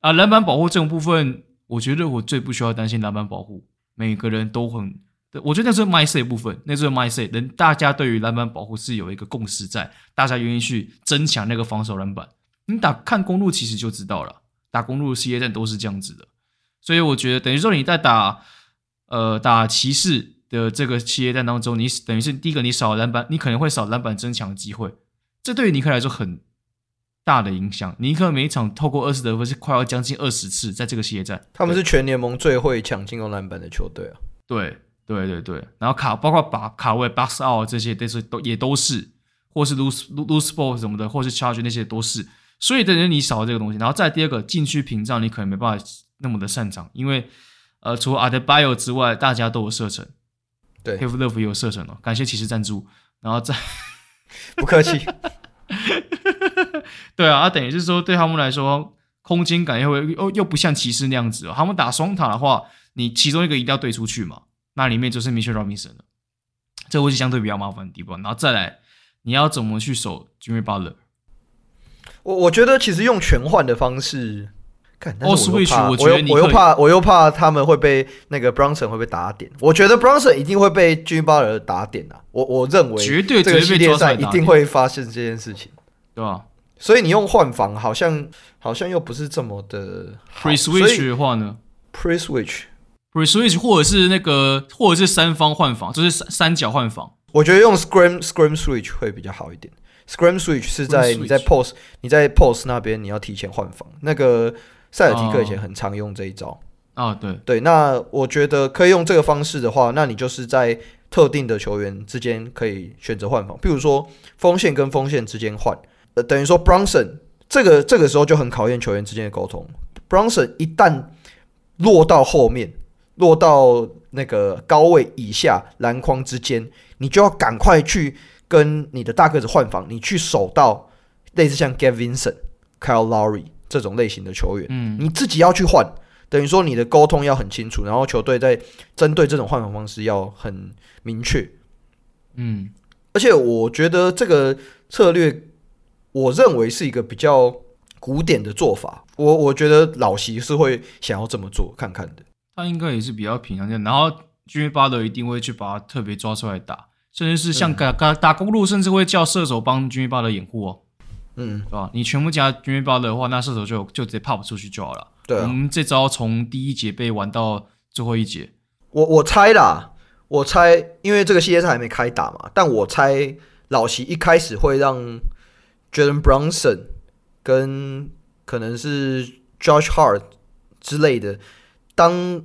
啊，篮板保护这种部分，我觉得我最不需要担心篮板保护，每个人都很。我觉得那是 mindset 部分，那是 mindset，人大家对于篮板保护是有一个共识在，大家愿意去增强那个防守篮板。你打看公路其实就知道了，打公路的系列战都是这样子的，所以我觉得等于说你在打呃打骑士的这个系列战当中，你等于是第一个你少篮板，你可能会少篮板增强的机会，这对于尼克来说很大的影响。尼克每一场透过二十得分是快要将近二十次，在这个系列战，他们是全联盟最会抢进攻篮板的球队啊，对。对对对，然后卡包括把卡位 box out 这些都是都也都是，或是 loose loose ball 什么的，或是 charge 那些都是，所以等于你少了这个东西。然后再第二个禁区屏障，你可能没办法那么的擅长，因为呃，除了 Adebayo 之外，大家都有射程，对，Kevin Love 也有射程哦，感谢骑士赞助。然后再不客气，对啊，等于是说对他们来说，空间感又会又又不像骑士那样子哦，他们打双塔的话，你其中一个一定要对出去嘛。那里面就是 Mitchell Robinson 了，这会是相对比较麻烦的地方。然后再来，你要怎么去守 Jimmy Butler？我我觉得其实用全换的方式，看，但是我又怕，oh, Switch, 我又怕，我又怕他们会被那个 Bronson 会被打点。我觉得 Bronson 一定会被 Jimmy Butler 打点啊！我我认为绝对这个系列赛一定会发生这件事情，对吧？所以你用换防好像好像又不是这么的 Pre Switch 的话呢？Pre Switch Pre Switch 或者是那个，或者是三方换防，就是三三角换防。我觉得用 Scrim Scrim Switch 会比较好一点。Scrim Switch 是在你在 Post 你在 Post 那边你要提前换防。那个塞尔提克以前很常用这一招。啊、哦，对对。那我觉得可以用这个方式的话，那你就是在特定的球员之间可以选择换防，譬如说锋线跟锋线之间换。呃，等于说 Bronson 这个这个时候就很考验球员之间的沟通。Bronson 一旦落到后面。落到那个高位以下篮筐之间，你就要赶快去跟你的大个子换防，你去守到类似像 Gabe Vincent、Kyle Lowry 这种类型的球员，嗯，你自己要去换，等于说你的沟通要很清楚，然后球队在针对这种换防方式要很明确，嗯，而且我觉得这个策略，我认为是一个比较古典的做法，我我觉得老席是会想要这么做看看的。他应该也是比较平常这样，然后 Jimmy Butler 一定会去把他特别抓出来打，甚至是像打打打公路，甚至会叫射手帮 Jimmy Butler 掩护哦，嗯，是吧？你全部加 Jimmy Butler 的话，那射手就就直接 pop 出去就好了。对、啊，我们这招从第一节被玩到最后一节。我我猜啦，我猜，因为这个系列赛还没开打嘛，但我猜老齐一开始会让 Jalen Brunson 跟可能是 Josh Hart 之类的。当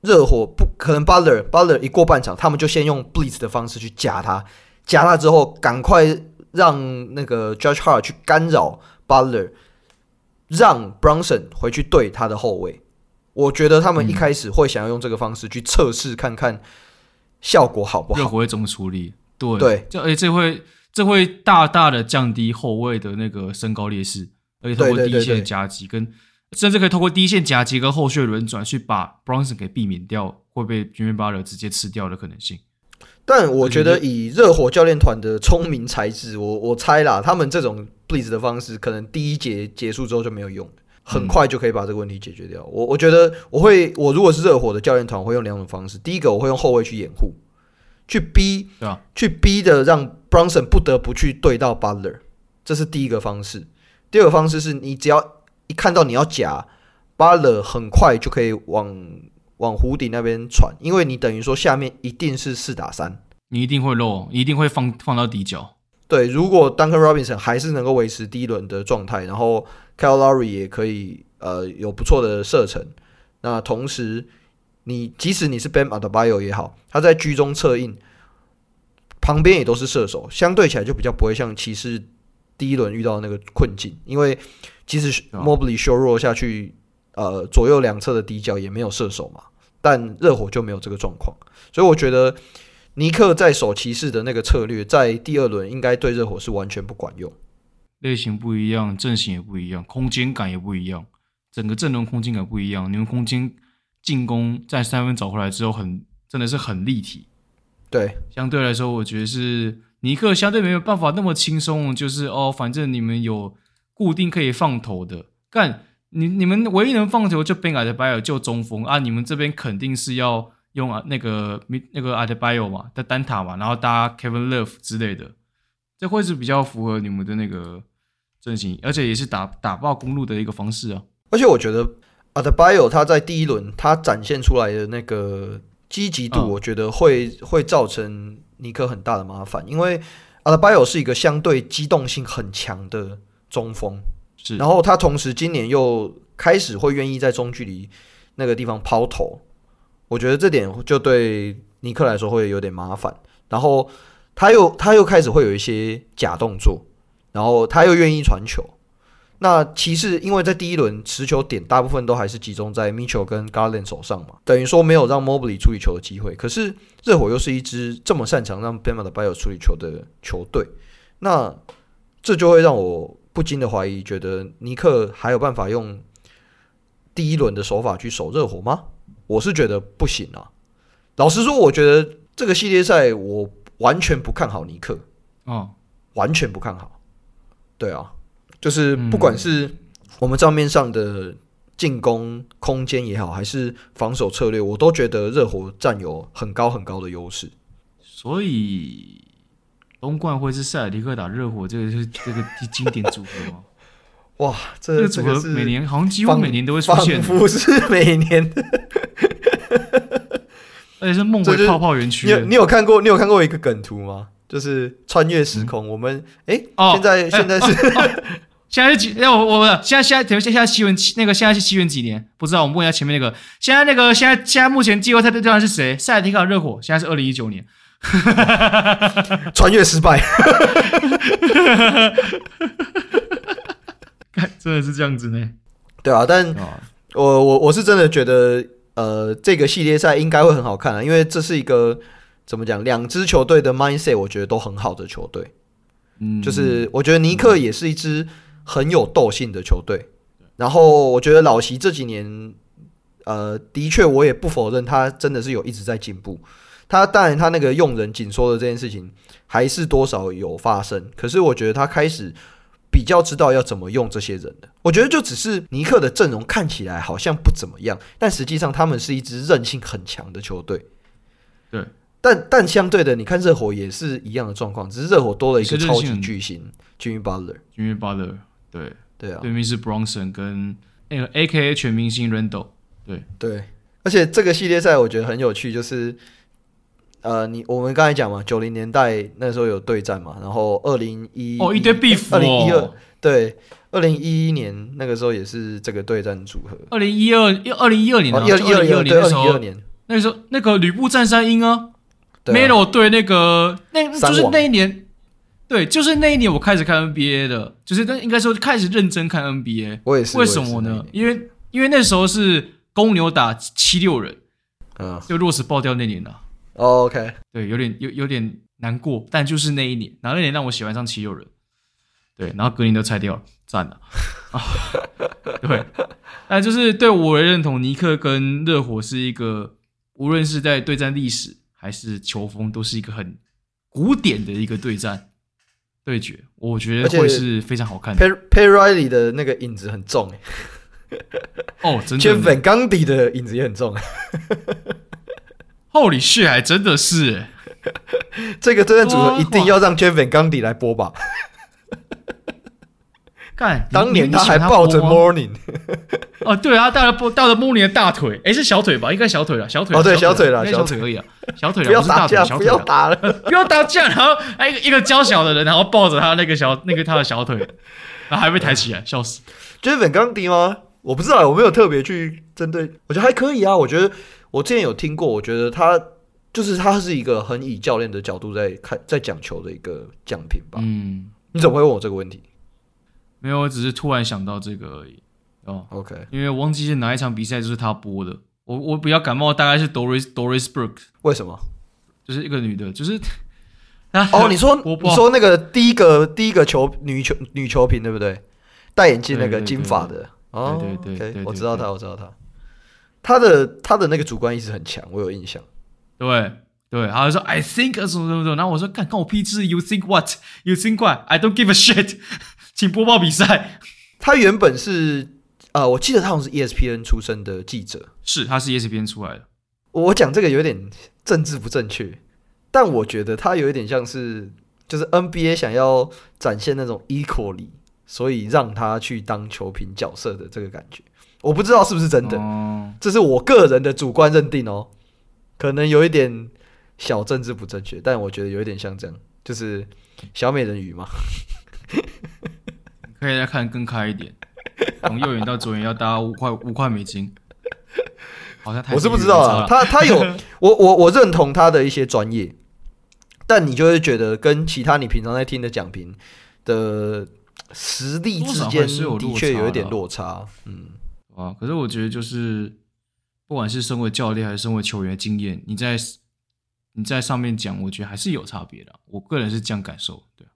热火不可能，Butler Butler 一过半场，他们就先用 Blitz 的方式去夹他，夹他之后，赶快让那个 Judge Hart 去干扰 Butler，让 Brunson 回去对他的后卫。我觉得他们一开始会想要用这个方式去测试看看效果好不好。热火会怎么处理？对对，这而且这会这会大大的降低后卫的那个身高劣势，而且通过第一线夹击跟。甚至可以透过第一线夹击跟后续轮转去把 Brunson 给避免掉会被 Jimmy Butler 直接吃掉的可能性。但我觉得以热火教练团的聪明才智，我我猜啦，他们这种 Blitz 的方式可能第一节结束之后就没有用。很快就可以把这个问题解决掉。我我觉得我会，我如果是热火的教练团，我会用两种方式。第一个，我会用后卫去掩护，去逼，对啊，去逼的让 Brunson 不得不去对到 Butler，这是第一个方式。第二个方式是你只要一看到你要假 Butler，很快就可以往往湖顶那边传，因为你等于说下面一定是四打三，你一定会漏，一定会放放到底角。对，如果 Duncan Robinson 还是能够维持第一轮的状态，然后 Kyle Lowry 也可以呃有不错的射程，那同时你即使你是 Bam Adebayo 也好，他在居中策应，旁边也都是射手，相对起来就比较不会像骑士第一轮遇到那个困境，因为即使 Mobley 削弱下去，呃左右两侧的底角也没有射手嘛，但热火就没有这个状况，所以我觉得。尼克在守骑士的那个策略，在第二轮应该对热火是完全不管用。类型不一样，阵型也不一样，空间感也不一样，整个阵容空间感不一样。你们空间进攻在三分找回来之后很，很真的是很立体。对，相对来说，我觉得是尼克相对没有办法那么轻松，就是哦，反正你们有固定可以放投的，干你你们唯一能放球就 Bam Adebayo 就中锋啊，你们这边肯定是要。用啊那个那个 Adebayo 嘛的单塔嘛，然后搭 Kevin Love 之类的，这会是比较符合你们的那个阵型，而且也是打打爆公路的一个方式啊。而且我觉得 Adebayo 他在第一轮他展现出来的那个积极度，我觉得会、嗯、会造成尼克很大的麻烦，因为 Adebayo 是一个相对机动性很强的中锋，是，然后他同时今年又开始会愿意在中距离那个地方抛投。我觉得这点就对尼克来说会有点麻烦，然后他又他又开始会有一些假动作，然后他又愿意传球。那骑士因为在第一轮持球点大部分都还是集中在 Mitchell 跟 Garland 手上嘛，等于说没有让 Mobley 处理球的机会。可是热火又是一支这么擅长让 Bam Adebayo 处理球的球队，那这就会让我不禁的怀疑，觉得尼克还有办法用第一轮的手法去守热火吗？我是觉得不行啊！老实说，我觉得这个系列赛我完全不看好尼克，哦，完全不看好。对啊，就是不管是我们账面上的进攻空间也好，还是防守策略，我都觉得热火占有很高很高的优势。所以东冠会是塞尔迪克打热火，这个是这个经典组合吗？哇，这个组合每年好像几乎每年都会出现，仿佛是每年的，而且是梦回泡泡园区。你你有看过你有看过一个梗图吗？就是穿越时空，我们哎，现在现在是现在是几？要我我现在现在等现在西元七那个现在是西元几年？不知道，我们问一下前面那个。现在那个现在现在目前季后赛的对象是谁？塞尔迪克热火，现在是二零一九年，穿越失败。真的是这样子呢？对啊，但我我我是真的觉得，呃，这个系列赛应该会很好看啊，因为这是一个怎么讲，两支球队的 mindset 我觉得都很好的球队。嗯，就是我觉得尼克也是一支很有斗性的球队。然后我觉得老席这几年，呃，的确我也不否认他真的是有一直在进步。他当然他那个用人紧缩的这件事情还是多少有发生，可是我觉得他开始。比较知道要怎么用这些人的，我觉得就只是尼克的阵容看起来好像不怎么样，但实际上他们是一支韧性很强的球队。对，但但相对的，你看热火也是一样的状况，只是热火多了一个超级巨星 Jimmy Butler，Jimmy Butler，对对啊，对面是 Bronson 跟那个 AKA 全明星 Randle，对对，而且这个系列赛我觉得很有趣，就是。呃，你我们刚才讲嘛，九零年代那时候有对战嘛，然后二零一哦一堆 beef，二零一二对，二零一一年那个时候也是这个对战组合。二零一二二零一二年，二零一二年的时候，那时候那个吕布战三英啊，Melo 对那个那就是那一年，对，就是那一年我开始看 NBA 的，就是那应该说开始认真看 NBA。我也是，为什么呢？因为因为那时候是公牛打七六人，嗯，就落石爆掉那年了。Oh, OK，对，有点有有点难过，但就是那一年，然后那年让我喜欢上七六人，对，然后格林都拆掉了，赞了，啊，对，但就是对我的认同，尼克跟热火是一个，无论是在对战历史还是球风，都是一个很古典的一个对战对决，我觉得会是非常好看的。Pay Riley 的那个影子很重，哦，真的。Jeff Van Gundy 的影子也很重。Holy shit，还真的是。这个这段组合一定要让 Jeff 来播吧。干，当年他还抱着 Morning。哦，对啊，带了抱抱着 Morning 的大腿，诶，是小腿吧？应该小腿了，小腿。哦，对，小腿了，小腿而已啊，小腿。不要打架，不要打了，不要打架。然后，哎，一个娇小的人，然后抱着他那个小那个他的小腿，然后还被抬起来，笑死。Jeff 吗？我不知道，我没有特别去针对，我觉得还可以啊。我觉得我之前有听过，我觉得他就是他是一个很以教练的角度在看在讲球的一个奖品吧。嗯，你怎么会问我这个问题？没有，我只是突然想到这个而已。哦，OK，因为忘记是哪一场比赛就是他播的。我我比较感冒，大概是 Doris Doris Brooke。为什么？就是一个女的，就是 哦，你说你说那个第一个第一个球女球女球评对不对？戴眼镜那个金发的。哦，对对对，对，我知道他，我知道他，他的他的那个主观意识很强，我有印象。对对，他就说 I think 什么什么什么，然后我说干干我屁事，You think what? You think what? I don't give a shit。请播报比赛。他原本是啊、呃，我记得他好像是 ESPN 出身的记者，是他是 ESPN 出来的。我讲这个有点政治不正确，但我觉得他有一点像是就是 NBA 想要展现那种 equally。所以让他去当球评角色的这个感觉，我不知道是不是真的，这是我个人的主观认定哦，可能有一点小政治不正确，但我觉得有一点像这样，就是小美人鱼嘛，可以再看更开一点，从右眼到左眼要搭五块五块美金，好像太我是不知道啊，他他有 我我我认同他的一些专业，但你就会觉得跟其他你平常在听的讲评的。实力之间的确有一点落差，嗯，啊，可是我觉得就是，不管是身为教练还是身为球员的经验，你在你在上面讲，我觉得还是有差别的。我个人是这样感受，对，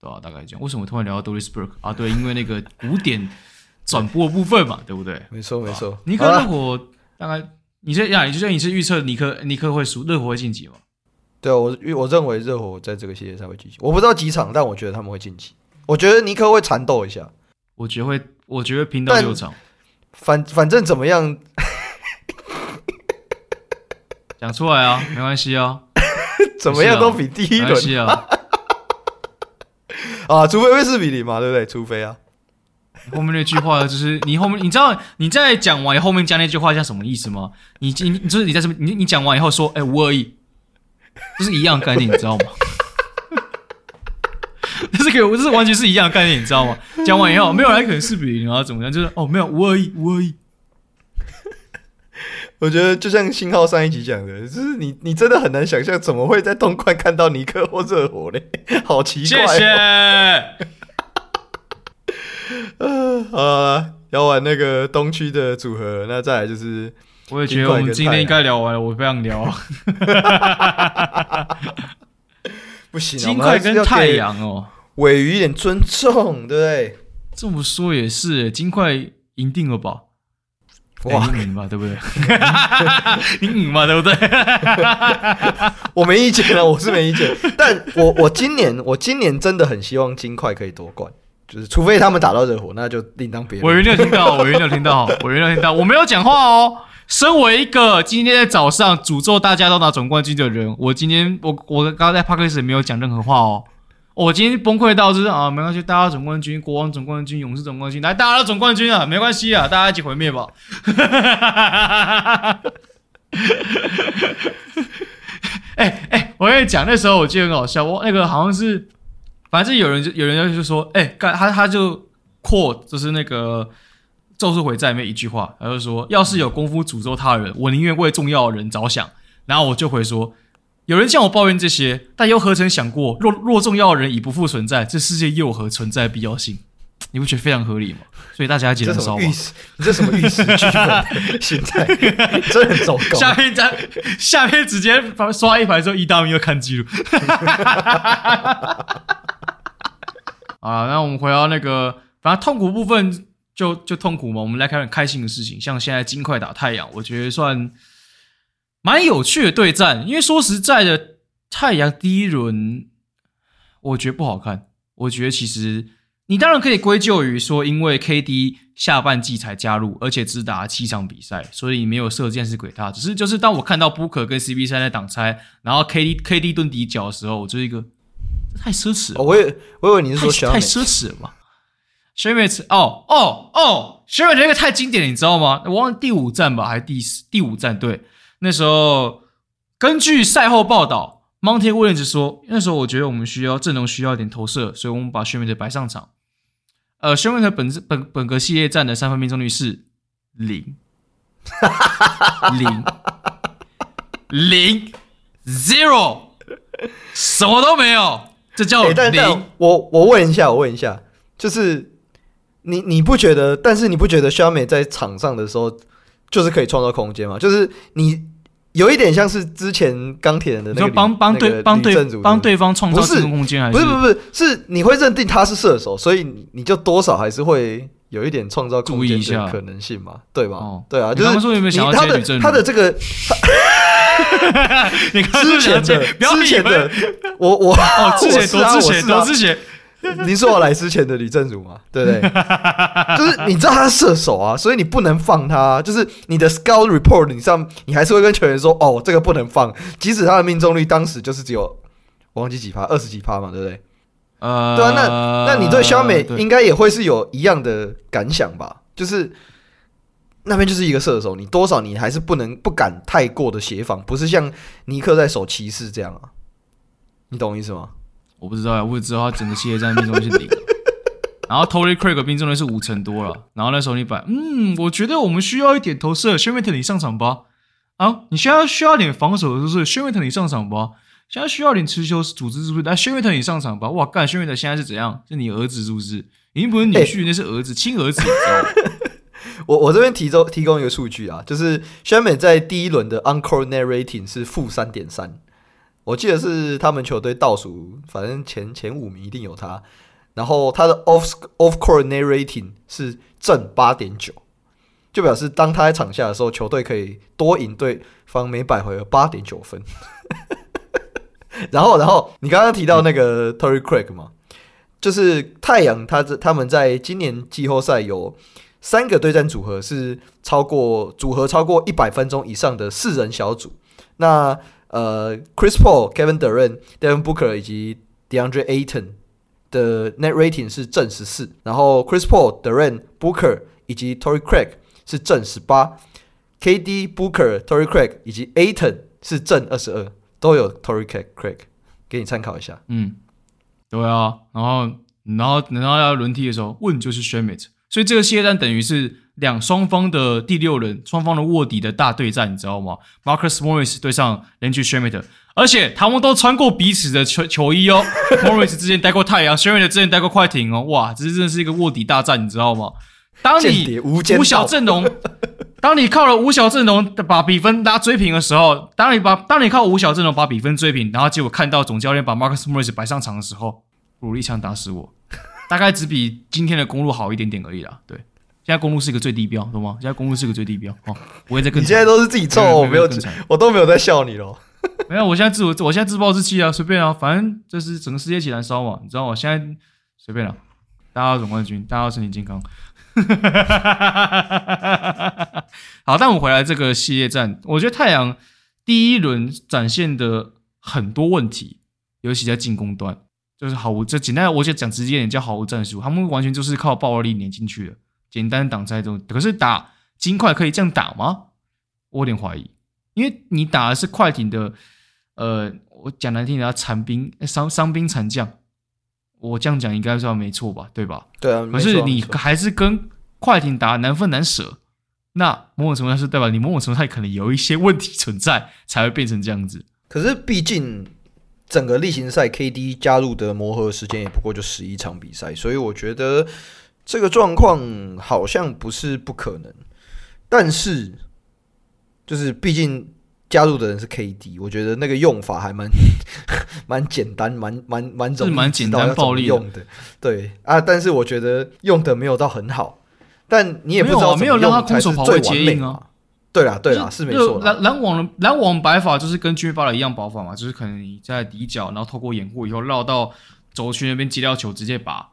对啊，大概这样，为什么突然聊到 Doris Burke 啊？对，因为那个古典 转播部分嘛，对不对？没错，没错。尼克热火大概你这样，就像你是预测尼克尼克会输，热火会晋级吗？对啊，我我认为热火在这个系列赛会晋级。我不知道几场，但我觉得他们会晋级。我觉得尼克会缠斗一下，我觉得会，我觉得拼到六场，反反正怎么样，讲出来啊，没关系啊，怎么样都比第一轮啊，啊，除非会四比零嘛，对不对？除非啊，后面那句话就是你后面你知道你在讲完后面加那句话叫什么意思吗？你你你就是你在什么？你你讲完以后说哎五二一，就是一样概念，你知道吗？这个，这是完全是一样的概念，你知道吗？讲完以后，没有人可能四比零啊，怎么样？就是哦，没有五二一，五二一。我觉得就像信号上一集讲的，就是你，你真的很难想象，怎么会在东莞看到尼克或热火嘞？好奇怪、哦。谢谢。呃，好了，聊完那个东区的组合，那再来就是，我也觉得我们今天应该聊完了，我不想聊。不行，金块跟太阳哦，尾鱼一点尊重，对不对？这么说也是，金块赢定了吧？哇，赢吧，对不对？你 赢嘛，对不对？我没意见了，我是没意见。但我我今年我今年真的很希望金块可以夺冠，就是除非他们打到热火，那就另当别论。鮪鱼你有听到？鮪鱼你有听到？鮪鱼你有听到？我没有讲话哦。身为一个今天在早上诅咒大家都拿总冠军的人，我今天我我刚刚在 Podcast 没有讲任何话哦。我今天崩溃到就是啊，没关系，大家总冠军，国王总冠军，勇士总冠军，来，大家总冠军啊，没关系啊，大家一起毁灭吧。哎 哎、欸欸，我跟你讲，那时候我记得很好笑，我那个好像是，反正有人就有人就说，哎、欸，他他就扩就是那个。咒术回战里面一句话，他就说：“要是有功夫诅咒他人，我宁愿为重要的人着想。”然后我就回说：“有人向我抱怨这些，但又何曾想过，若若重要的人已不复存在，这世界又有何存在必要性？你不觉得非常合理吗？”所以大家记得烧吧。你这什么意思？剧本现在真的很糟糕。下面在下面直接刷一排之后，一大名又看记录。啊，那我们回到那个，反正痛苦部分。就就痛苦嘛，我们来看很开心的事情，像现在金块打太阳，我觉得算蛮有趣的对战。因为说实在的，太阳第一轮我觉得不好看，我觉得其实你当然可以归咎于说，因为 KD 下半季才加入，而且只打了七场比赛，所以没有射箭是给他。只是就是当我看到 Booker 跟 CP 三在挡拆，然后 KD KD 蹲底角的时候，我就一个这太奢侈了。我也我以为你是说太，太奢侈了嘛？Shamet 哦哦哦，Shamet 那个太经典了，你知道吗？我忘了第五站吧，还是第第五站？对，那时候根据赛后报道，Monty Williams 说，那时候我觉得我们需要阵容需要一点投射，所以我们把 Shamet 摆上场。呃，Shamet 本本本个系列战的三分命中率是零，零，零，zero，什么都没有，这叫零。欸、但但我我问一下，我问一下，就是你你不觉得？但是你不觉得 Shamet 在场上的时候，就是可以创造空间吗？就是你。有一点像是之前钢铁人的那个，帮帮对帮对帮对方创造进攻空间，还是不是不是不是，是你会认定他是射手，所以你就多少还是会有一点创造空间的可能性嘛，对吧？对啊，就是你他的他的这个，你之前的之前的我我哦之前多之前多之前。你是我来之前的李正儒嘛，对不对？就是你知道他是射手啊，所以你不能放他。就是你的 scout report 你上，你还是会跟球员说，哦，这个不能放，即使他的命中率当时就是只有我忘记几趴，二十几趴嘛，对不对？呃，对啊，那那你对肖美应该也会是有一样的感想吧？就是那边就是一个射手，你多少你还是不能不敢太过的协防，不是像尼克在守骑士这样啊？你懂我意思吗？我不知道呀，我只知道他整个系列战命中率是零，然后 Torrey Craig 命中率是五成多了。然后那时候你摆，嗯，我觉得我们需要一点投射，Shamet 你上场吧。啊，你现在需要点防守，就是 Shamet 你上场吧。现在需要点持球组织，是不是？来 Shamet 你上场吧。哇，干 Shamet 现在是怎样？是你儿子是不是？已经不是女婿，欸、那是儿子，亲儿子。我我这边提供提供一个数据啊，就是 Shamet 在第一轮的 On-Court Net Rating 是负三点三。我记得是他们球队倒数，反正前前五名一定有他。然后他的 off off court net rating 是正八点九，就表示当他在场下的时候，球队可以多赢对方每百回合八点九分。然后，然后你刚刚提到那个 Torrey Craig 嘛，就是太阳，他这他们在今年季后赛有三个对战组合是超过组合超过一百分钟以上的四人小组。那呃，Chris Paul、Kevin Durant、Devin Booker 以及 DeAndre Ayton 的 Net Rating 是正十四，然后 Chris Paul、Durant、Booker 以及 Tory Craig 是正十八，KD、Booker、Tory Craig 以及 Ayton 是正二十二，都有 TORY CREG Craig，给你参考一下。嗯，对啊，然后然后然后要轮替的时候问就是 Shamet，所以这个系列等于是。两双方的第六人，双方的卧底的大对战，你知道吗？Marcus Morris 对上 Landry Shamet，而且他们都穿过彼此的球球衣哦。Morris 之前待过太阳，Shamet 之前待过快艇哦。哇，这真的是一个卧底大战，你知道吗？当你五小阵容，当你靠了五小阵容把比分拉追平的时候，当你把当你靠五小阵容把比分追平，然后结果看到总教练把 Marcus Morris 摆上场的时候，不如一枪打死我，大概只比今天的公路好一点点而已啦。对。现在公路是一个最低标，懂吗？现在公路是一个最低标哦。我也在跟。你现在都是自己臭，我没有，我都没有在笑你喽。没有，我现在自我，我现在自暴自弃啊，随便啊，反正就是整个世界一起燃烧嘛，你知道吗？现在随便了，大家要总冠军，大家要身体健康。好，但我们回来这个系列战，我觉得太阳第一轮展现的很多问题，尤其在进攻端，就是毫无就简单，我就讲直接点，叫毫无战术，他们完全就是靠爆发力碾进去的。简单挡拆中，可是打金块可以这样打吗？我有点怀疑，因为你打的是快艇的，呃，我讲难听点叫残兵伤伤兵残将，我这样讲应该算没错吧？对吧？对啊。可是你还是跟快艇打难分难舍，那某种程度上是代表你某种程度上可能有一些问题存在，才会变成这样子。可是毕竟整个例行赛 KD 加入的磨合时间也不过就十一场比赛，所以我觉得。这个状况好像不是不可能，但是就是毕竟加入的人是 KD，我觉得那个用法还蛮 蛮简单，蛮蛮蛮容易蛮简单暴力用的。对啊，但是我觉得用的没有到很好，但你也不知道怎么用才是最完美啊。对啦，对啦，是没错。篮篮网篮网摆法就是跟 Jimmy Butler 一样摆法嘛，就是可能你在底角，然后透过掩护以后绕到轴区那边接掉球直接把。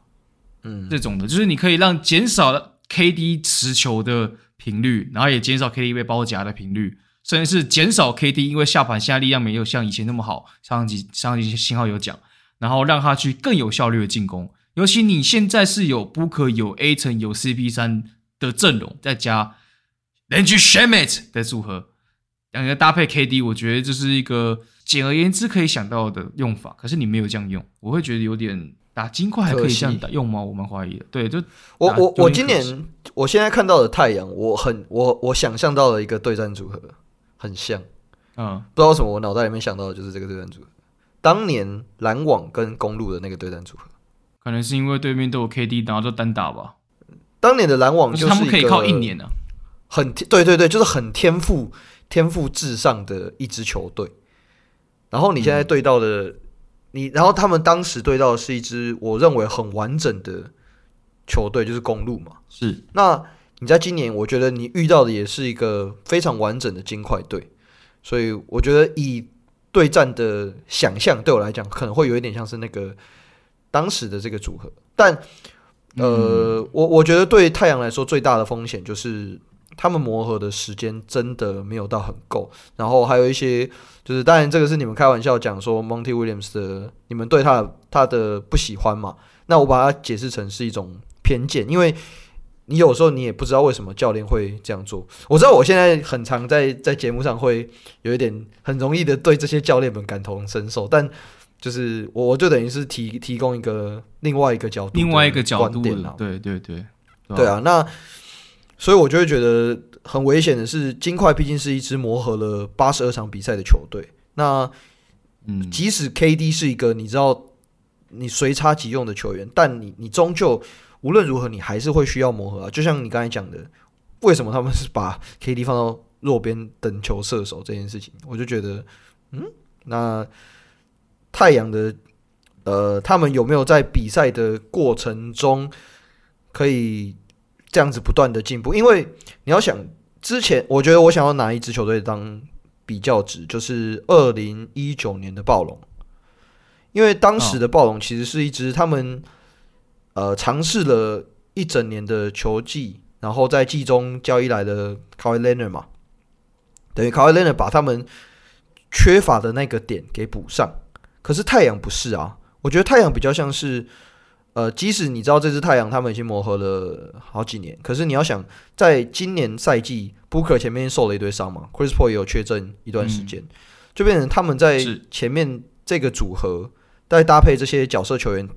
嗯，这种的，就是你可以让减少 KD 持球的频率，然后也减少 KD 被包夹的频率，甚至是减少 KD 因为下盘现在力量没有像以前那么好，上集上集信号有讲，然后让他去更有效率的进攻。尤其你现在是有 book 有 A 层有 CP 三的阵容，再加 Landry Shamet 的组合，两个搭配 KD，我觉得这是一个简而言之可以想到的用法。可是你没有这样用，我会觉得有点打金块还可以这样打用吗？我蛮怀疑的。对，就我我我今年我现在看到的太阳，我很我我想象到了一个对战组合，很像。嗯，不知道为什么，我脑袋里面想到的就是这个对战组合。当年篮网跟公路的那个对战组合。可能是因为对面都有 KD，然后就单打吧。当年的篮网就是他们可以靠一年呢，很对对对，就是很天赋天赋至上的一支球队。然后你现在对到的、嗯、你，然后他们当时对到的是一支我认为很完整的球队，就是公路嘛。是。那你在今年，我觉得你遇到的也是一个非常完整的金块队，所以我觉得以对战的想象，对我来讲可能会有一点像是那个。当时的这个组合，但呃，嗯、我我觉得对太阳来说最大的风险就是他们磨合的时间真的没有到很够，然后还有一些就是，当然这个是你们开玩笑讲说 Monty Williams 的，你们对他的他的不喜欢嘛？那我把它解释成是一种偏见，因为你有时候你也不知道为什么教练会这样做。我知道我现在很常在在节目上会有一点很容易的对这些教练们感同身受，但。就是我，我就等于是提提供一个另外一个角度，另外一个角度的，对对对，对啊。那所以，我就会觉得很危险的是，金块毕竟是一支磨合了八十二场比赛的球队。那嗯，即使 KD 是一个你知道你随插即用的球员，但你你终究无论如何，你还是会需要磨合啊。就像你刚才讲的，为什么他们是把 KD 放到弱边等球射手这件事情，我就觉得，嗯，那。太阳的，呃，他们有没有在比赛的过程中可以这样子不断的进步？因为你要想，之前我觉得我想要拿一支球队当比较值，就是二零一九年的暴龙，因为当时的暴龙其实是一支他们呃尝试了一整年的球季，然后在季中交易来的 Kawhi Leonard 嘛，等于 Kawhi Leonard 把他们缺乏的那个点给补上。可是太阳不是啊，我觉得太阳比较像是，呃，即使你知道这支太阳他们已经磨合了好几年，可是你要想，在今年赛季，Booker 前面受了一堆伤嘛，Chris Paul 也有缺阵一段时间，嗯、就变成他们在前面这个组合在搭配这些角色球员，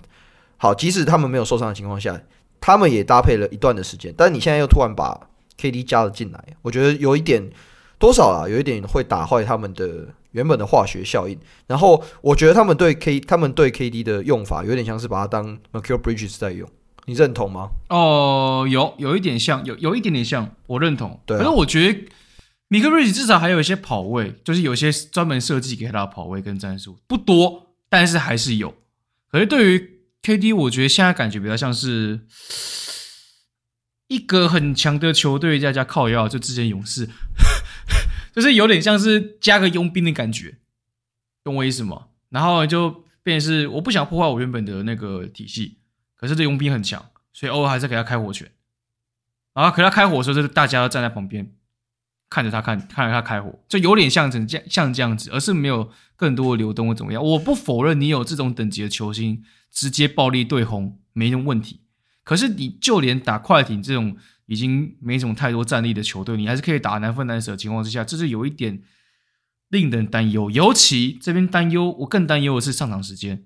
好，即使他们没有受伤的情况下，他们也搭配了一段的时间，但你现在又突然把 KD 加了进来，我觉得有一点多少啊，有一点会打坏他们的。原本的化学效应，然后我觉得他们对 K 他们对 KD 的用法有点像是把它当 Mikal Bridges 在用，你认同吗？哦，有有一点像，有有一点点像，我认同。对啊，可是我觉得 Mikal Bridges 至少还有一些跑位，就是有一些专门设计给他的跑位跟战术不多，但是还是有。可是对于 KD，我觉得现在感觉比较像是一个很强的球队在加靠腰，就之前勇士。就是有点像是加个佣兵的感觉，懂我意思吗？然后就变成是我不想破坏我原本的那个体系，可是这佣兵很强，所以偶尔还是给他开火权。然后可他开火的时候，就是大家都站在旁边看着他看，看着他开火，就有点像成这样像这样子，而是没有更多的流动或怎么样。我不否认你有这种等级的球星直接暴力对轰没什么问题，可是你就连打快艇这种。已经没什么太多战力的球队，你还是可以打难分难舍的情况之下，这是有一点令人担忧。尤其这边担忧，我更担忧的是上场时间。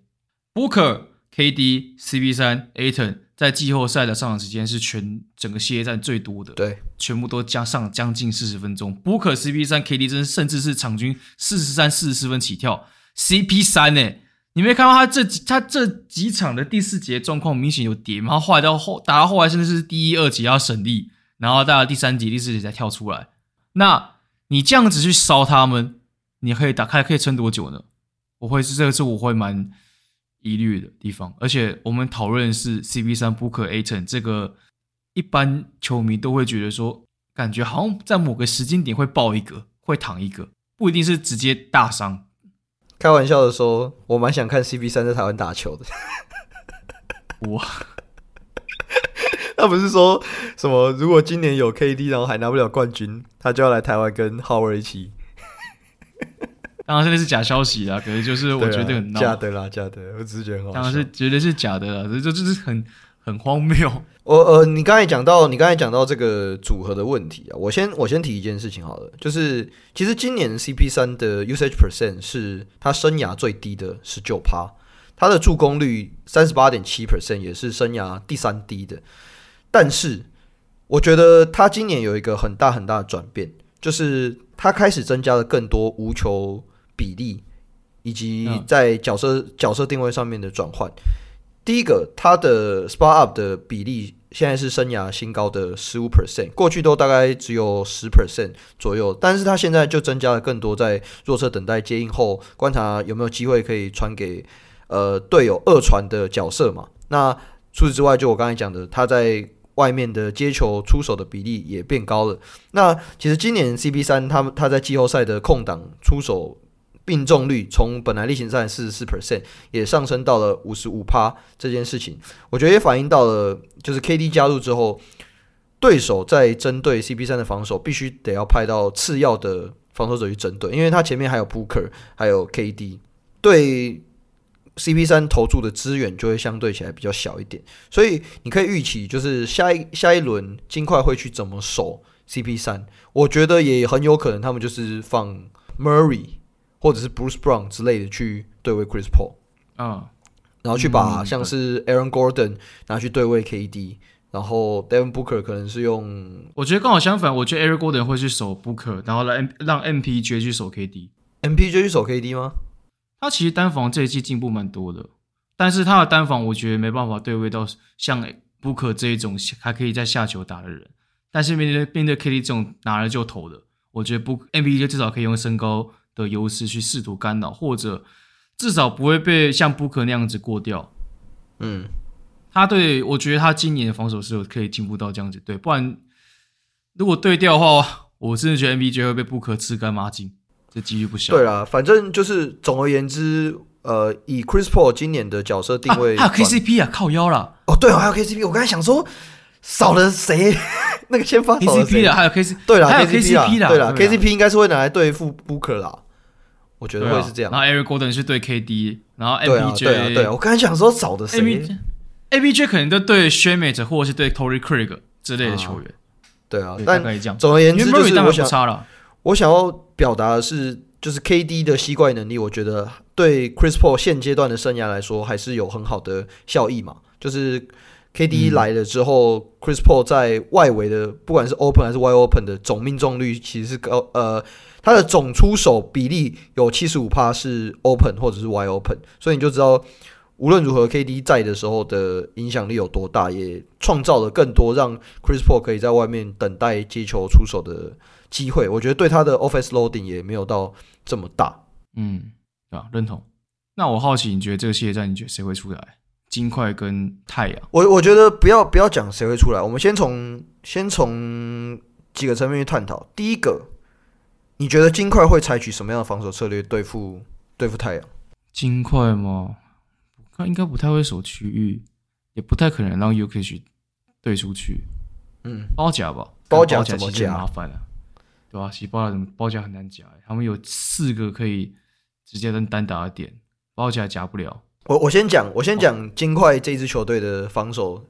Booker、KD、CP 三、Ayton 在季后赛的上场时间是全整个系列战最多的，对，全部都加上将近四十分钟。Booker、CP 三、KD 真甚至是场均四十三、四十四分起跳。CP 三呢、欸？你没看到他这几他这几场的第四节状况明显有跌吗？然后后来到后打到后来，甚至是第一、二节要省力，然后到了第三节、第四节才跳出来。那你这样子去烧他们，你可以打开可以撑多久呢？我会是这个是我会蛮疑虑的地方。而且我们讨论是 CP3 Booker Ayton 这个，一般球迷都会觉得说，感觉好像在某个时间点会爆一个，会躺一个，不一定是直接大伤。开玩笑的说，我蛮想看 CP 三在台湾打球的。哇，他不是说什么？如果今年有 KD，然后还拿不了冠军，他就要来台湾跟 Howard 一起。当然，这是假消息啦，可是就是我觉得很假的啦，假的，我只是觉得很好笑。当然是绝对是假的啦，这这这是很很荒谬。我呃，你刚才讲到，你刚才讲到这个组合的问题啊，我先我先提一件事情好了，就是其实今年 CP 三的 usage percent 是他生涯最低的十九趴。他的助攻率三十八点七 percent 也是生涯第三低的，但是我觉得他今年有一个很大很大的转变，就是他开始增加了更多无球比例，以及在角色角色定位上面的转换。第一个，他的 spot up 的比例现在是生涯新高的十五 percent，过去都大概只有十 percent 左右，但是他现在就增加了更多在弱侧等待接应后，观察有没有机会可以传给。呃，队友二传的角色嘛，那除此之外，就我刚才讲的，他在外面的接球出手的比例也变高了。那其实今年 CP 三他们他在季后赛的空档出手命中率，从本来例行赛四十四 percent 也上升到了五十五趴。这件事情，我觉得也反映到了，就是 KD 加入之后，对手在针对 CP 三的防守，必须得要派到次要的防守者去针对，因为他前面还有 Booker，还有 KD 对。CP 三投注的资源就会相对起来比较小一点，所以你可以预期，就是下一下一轮金块会去怎么守 CP 三。我觉得也很有可能他们就是放 Murray 或者是 Bruce Brown 之类的去对位 Chris Paul，嗯，然后去把像是 Aaron Gordon 拿去对位 KD，然后 Devin Booker 可能是用，我觉得刚好相反，我觉得 Aaron Gordon 会去守 Booker，然后来让 MPJ 去守 KD，MPJ 去守 KD 吗？他其实单防这一季进步蛮多的，但是他的单防我觉得没办法对位到像 Booker 这一种还可以在下球打的人。但是面对面对 KD 这种拿了就投的，我觉得不 MPJ 至少可以用身高的优势去试图干扰，或者至少不会被像布克那样子过掉。嗯，他对我觉得他今年的防守是有可以进步到这样子，对，不然如果对调的话，我真的觉得 MPJ 会被布克吃干抹净。这几率不小。对啦，反正就是总而言之，呃，以 Chris Paul 今年的角色定位，啊、还有 KCP 啊，靠腰了。哦，对哦，还有 KCP，我刚才想说少了谁？那个先发 KCP 的，还有 KC，对了，还有 KCP 的，对了，KCP 应该是会拿来对付 Booker 啦，我觉得会是这样。然后 Eric Gordon 是对 KD，然后 MPJ，对啊，对啊，我刚才想说少的谁？MPJ 可能都对 Shamet 或者是对 Torrey Craig 之类的球员。对啊，但总而言之就是我想。我想要表达的是，就是 KD 的吸怪能力，我觉得对 Chris Paul 现阶段的生涯来说，还是有很好的效益嘛。就是 KD 来了之后，嗯，Chris Paul 在外围的不管是 Open 还是 Wide Open 的总命中率其实是高，呃，他的总出手比例有七十五趴是 Open 或者是 Wide Open，所以你就知道无论如何 KD 在的时候的影响力有多大，也创造了更多让 Chris Paul 可以在外面等待接球出手的机会，我觉得对他的 offense loading 也没有到这么大。嗯，对吧？认同。那我好奇，你觉得这个系列战，你觉得谁会出来？金块跟太阳？我我觉得不要不要讲谁会出来，我们先从先从几个层面去探讨。第一个，你觉得金块会采取什么样的防守策略对付对付太阳？金块吗？他应该不太会守区域，也不太可能让 Jokic 对出去。嗯，包夹吧，包夹怎么夹？麻烦了。对吧？洗包夹包夹很难夹，他们有四个可以直接跟单打的点，包夹夹不了。我我先讲，我先讲金块这支球队的防守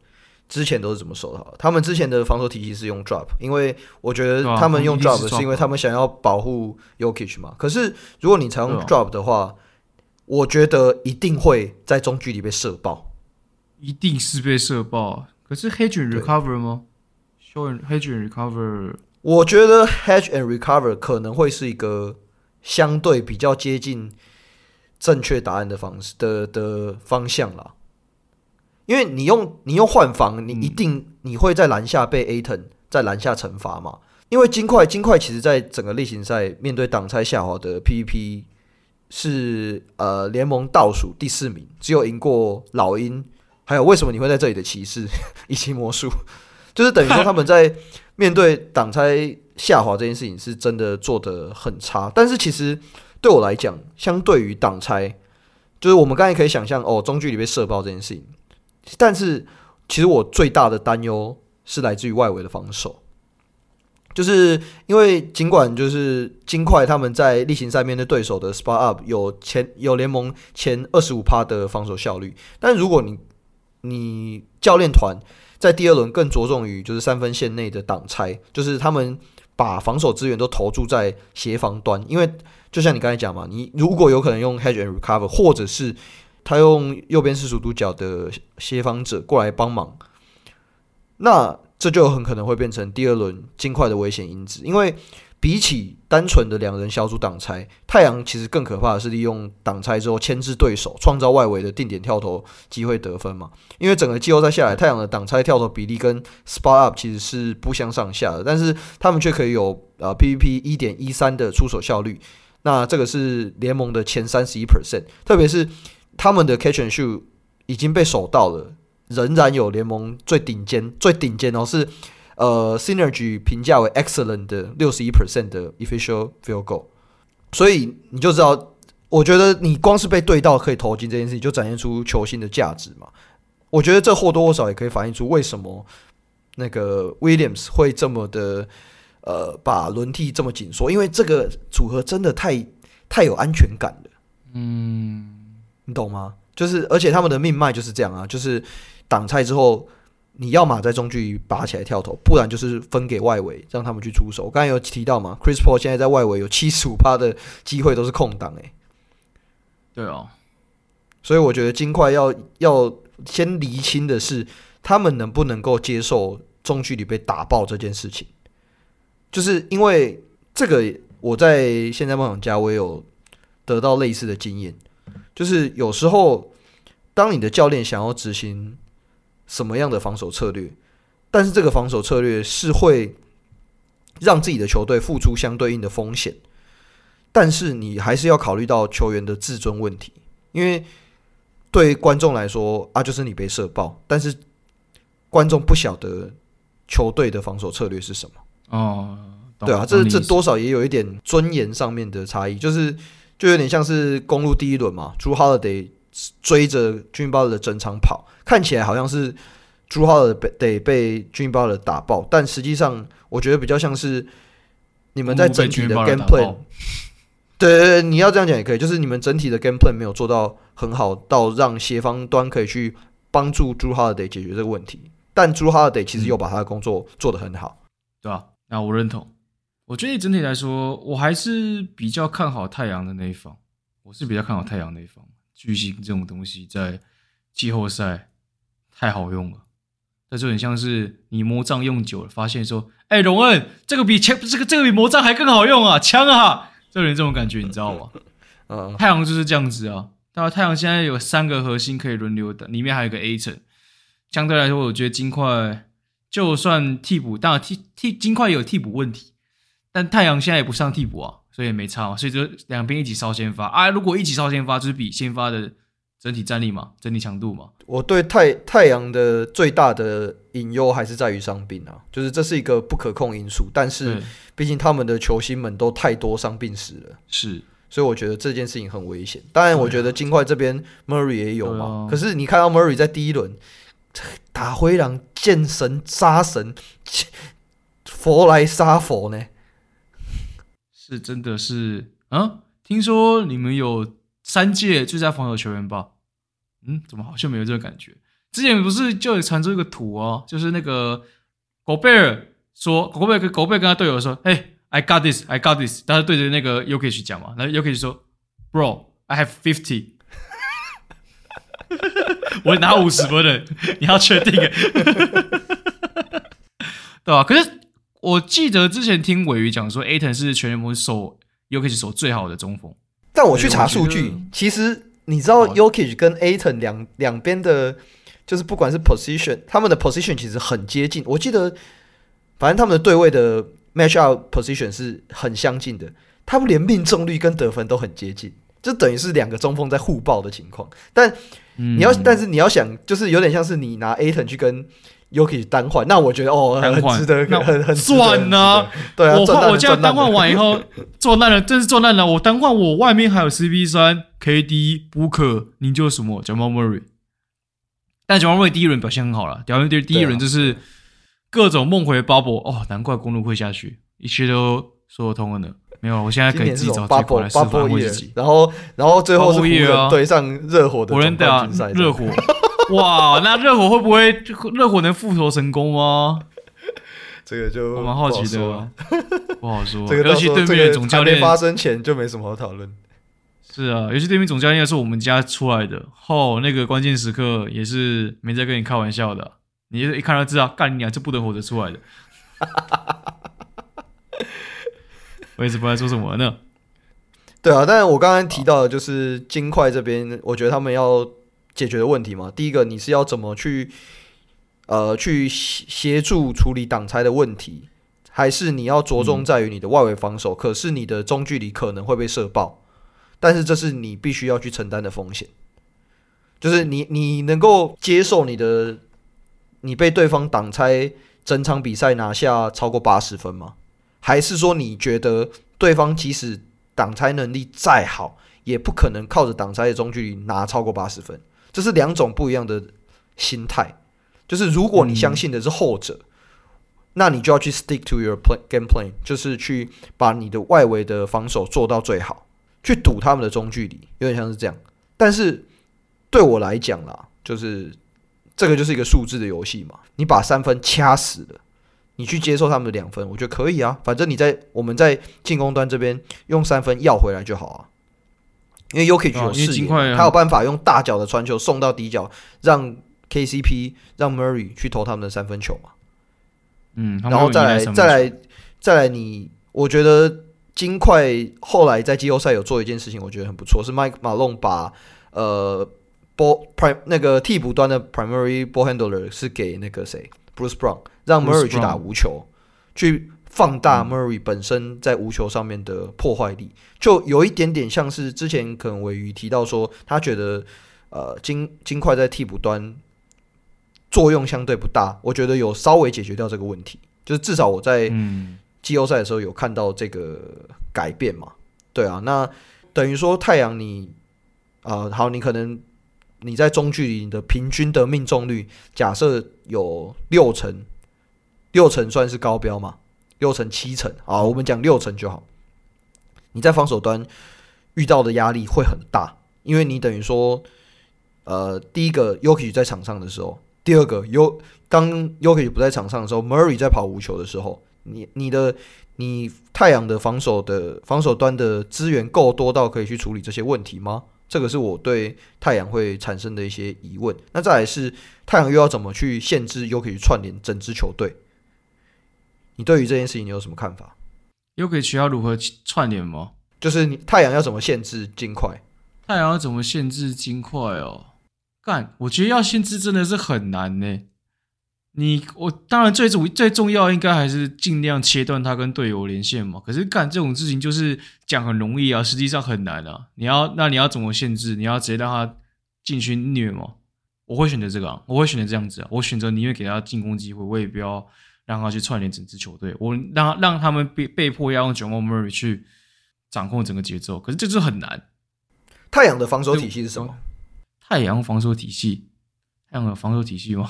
之前都是怎么守的。好，他们之前的防守体系是用 drop，因为我觉得他们用 drop 是因为他们想要保护 Jokic 嘛。可是如果你采用 drop 的话，我觉得一定会在中距离被射爆，一定是被射爆。可是 hedge and recover 吗？Show hedge and recover。我觉得 hedge and recover 可能会是一个相对比较接近正确答案的方式的的方向啦，因为你用你用换防，你一定你会在篮下被 Ayton 在篮下惩罚嘛。因为金块金块其实在整个例行赛面对挡拆下滑的 PVP 是呃联盟倒数第四名，只有赢过老鹰，还有为什么你会在这里的骑士 以及魔术，就是等于说他们在。面对挡拆下滑这件事情是真的做得很差，但是其实对我来讲，相对于挡拆，就是我们刚才可以想象哦，中距离被射爆这件事情，但是其实我最大的担忧是来自于外围的防守，就是因为尽管就是金块他们在例行赛面对对手的 spot up 有前有联盟前二十五趴的防守效率，但如果你你教练团在第二轮更着重于就是三分线内的挡拆，就是他们把防守资源都投注在协防端，因为就像你刚才讲嘛，你如果有可能用 hedge and recover，或者是他用右边四十五度角的协防者过来帮忙，那这就很可能会变成第二轮金块的危险因子。因为比起单纯的两人小组挡拆，太阳其实更可怕的是利用挡拆之后牵制对手，创造外围的定点跳投机会得分嘛。因为整个季后赛下来，太阳的挡拆跳投比例跟 spot up 其实是不相上下的，但是他们却可以有呃 PVP 一点一三的出手效率，那这个是联盟的前三十一 percent，特别是。他们的 catch and shoot 已经被守到了，仍然有联盟最顶尖、最顶尖哦，是呃 synergy 评价为 excellent 的六十一 percent 的 official field goal，所以你就知道，我觉得你光是被对到可以投进这件事情，就展现出球星的价值嘛。我觉得这或多或少也可以反映出为什么那个 Williams 会这么的呃把轮替这么紧缩，因为这个组合真的太太有安全感了，嗯。你懂吗？就是，而且他们的命脉就是这样啊，就是挡拆之后，你要么在中距离拔起来跳投，不然就是分给外围，让他们去出手。我刚才有提到嘛，Chris Paul 现在在外围有七十五趴的机会都是空档，诶，对哦，所以我觉得金块要要先厘清的是，他们能不能够接受中距离被打爆这件事情，就是因为这个，我在现在梦想家我也有得到类似的经验。就是有时候，当你的教练想要执行什么样的防守策略，但是这个防守策略是会让自己的球队付出相对应的风险，但是你还是要考虑到球员的自尊问题，因为对观众来说啊，就是你被射爆，但是观众不晓得球队的防守策略是什么。哦，对啊，这这多少也有一点尊严上面的差异，就是。就有点像是公路第一轮嘛，Jrue Holiday 追着 Jimmy Butler 的整场跑，看起来好像是 Jrue Holiday 得被 Jimmy Butler 打爆，但实际上我觉得比较像是你们在整体的 game plan，对，对，对，你要这样讲也可以，就是你们整体的 game plan 没有做到很好，到让协方端可以去帮助 Jrue Holiday 解决这个问题，但 Jrue Holiday 其实又把他的工作做得很好，嗯，对吧？那我认同。我觉得整体来说，我还是比较看好太阳的那一方。我是比较看好太阳那一方。巨星这种东西在季后赛太好用了，那就很像是你魔杖用久了，发现说：“哎，荣恩，这个比枪，这个这个比魔杖还更好用啊，枪啊！”就有点这种感觉，你知道吗？嗯，太阳就是这样子啊。当然，太阳现在有三个核心可以轮流的，里面还有一个 Ayton。相对来说，我觉得金块就算替补，当然替替金块也有替补问题。但太阳现在也不上替补啊，所以也没差嘛，所以就两边一起烧先发啊。如果一起烧先发，就是比先发的整体战力嘛，整体强度嘛。我对太太阳的最大的隐忧还是在于伤病啊，就是这是一个不可控因素。但是毕竟他们的球星们都太多伤病史了，是，所以我觉得这件事情很危险。当然，我觉得金块这边 Murray 也有嘛，可是你看到 Murray 在第一轮打灰狼，见神杀神，佛来杀佛呢。是真的是啊？听说你们有三届最佳防守球员吧？嗯，怎么好像没有这个感觉？之前不是就有传出一个图哦，就是那个狗贝尔说，狗贝尔跟狗贝尔跟他队友说：“嘿，I got this, I got this。”但是对着那个 Jokic 讲嘛，然后 Jokic 说：“Bro, I have fifty。”我拿五十分的，你要确定？对吧？可是。我记得之前听尾鱼讲说，Ayton 是全联盟守 Jokic 守最好的中锋。但我去查数据，其实你知道 Jokic 跟 Ayton 两两边的，就是不管是 position，他们的 position 其实很接近。我记得，反正他们的对位的 match up position 是很相近的，他们连命中率跟得分都很接近，就等于是两个中锋在互爆的情况。但你要，嗯、但是你要想，就是有点像是你拿 Ayton 去跟。又可以单换，那我觉得哦，很值得，很很赚呢。对啊，我我这样单换完以后做烂了，真是做烂了。我单换我外面还有 CP 三、KD、Booker，你就什么 Jamal Murray，但 Jamal Murray 第一轮表现很好了，屌，第第一轮就是各种梦回 bubble 哦，难怪公路会下去，一切都说得通了呢。没有，我现在可以自己找借口来释放我自己。然后，然后最后是湖人对上热火的总冠军赛。热火，哇，那热火会不会热火能复仇成功吗？这个就我蛮好奇的，不好说。这个尤其对面总教练发生前就没什么好讨论。是啊，尤其对面总教练是我们家出来的，后那个关键时刻也是没在跟你开玩笑的。你一看就知道，干你啊，这不能活着出来的。我一直不知道说什么呢？对啊，但是我刚刚提到的就是金块这边，我觉得他们要解决的问题嘛。第一个，你是要怎么去呃去协助处理挡拆的问题，还是你要着重在于你的外围防守？嗯、可是你的中距离可能会被射爆，但是这是你必须要去承担的风险。就是你你能够接受你的你被对方挡拆，整场比赛拿下超过八十分吗？还是说你觉得对方即使挡拆能力再好，也不可能靠着挡拆的中距离拿超过八十分？这是两种不一样的心态。就是如果你相信的是后者，那你就要去 stick to your play, game plan，就是去把你的外围的防守做到最好，去堵他们的中距离，有点像是这样。但是对我来讲啦，就是这个就是一个数字的游戏嘛，你把三分掐死了。你去接受他们的两分，我觉得可以啊。反正你在我们在进攻端这边用三分要回来就好啊。因为 Jokic 有视野，他有办法用大脚的传球送到底角，让 KCP 让 Murray 去投他们的三分球嘛。嗯，然后再来再来再来，你我觉得金块后来在季后赛有做一件事情，我觉得很不错，是 Mike Malone 把呃 ball prime 那个替补端的 primary ball handler 是给那个谁 Bruce Brown。让 Murray 去打无球，去放大 Murray 本身在无球上面的破坏力，就有一点点像是之前可能尾鱼提到说，他觉得呃金金块在替补端作用相对不大，我觉得有稍微解决掉这个问题，就是至少我在季后赛的时候有看到这个改变嘛。对啊，那等于说太阳你啊、呃、好，你可能你在中距离的平均的命中率假设有六成。六成算是高标吗？六成七成啊，我们讲六成就好。你在防守端遇到的压力会很大，因为你等于说，呃，第一个 y o k i 在场上的时候，第二个 U 当 y o k i 不在场上的时候，Murray 在跑无球的时候，你你的你太阳的防守的防守端的资源够多到可以去处理这些问题吗？这个是我对太阳会产生的一些疑问。那再来是太阳又要怎么去限制 y o k i 串联整支球队？你对于这件事情你有什么看法？又可以需要如何串联吗？就是你太阳要怎么限制金块？太阳要怎么限制金块哦？干，我觉得要限制真的是很难呢。你我当然最主最重要应该还是尽量切断他跟队友连线嘛。可是干这种事情就是讲很容易啊，实际上很难啊。你要那你要怎么限制？你要直接让他进去虐吗？我会选择这个啊，我会选择这样子啊。我选择宁愿给他进攻机会，我也不要。让他去串联整支球队，我让让他们被被迫要用 Jamal Murray 去掌控整个节奏，可是这就是很难。太阳的防守体系是什么？太阳防守体系，太阳的防守体系吗？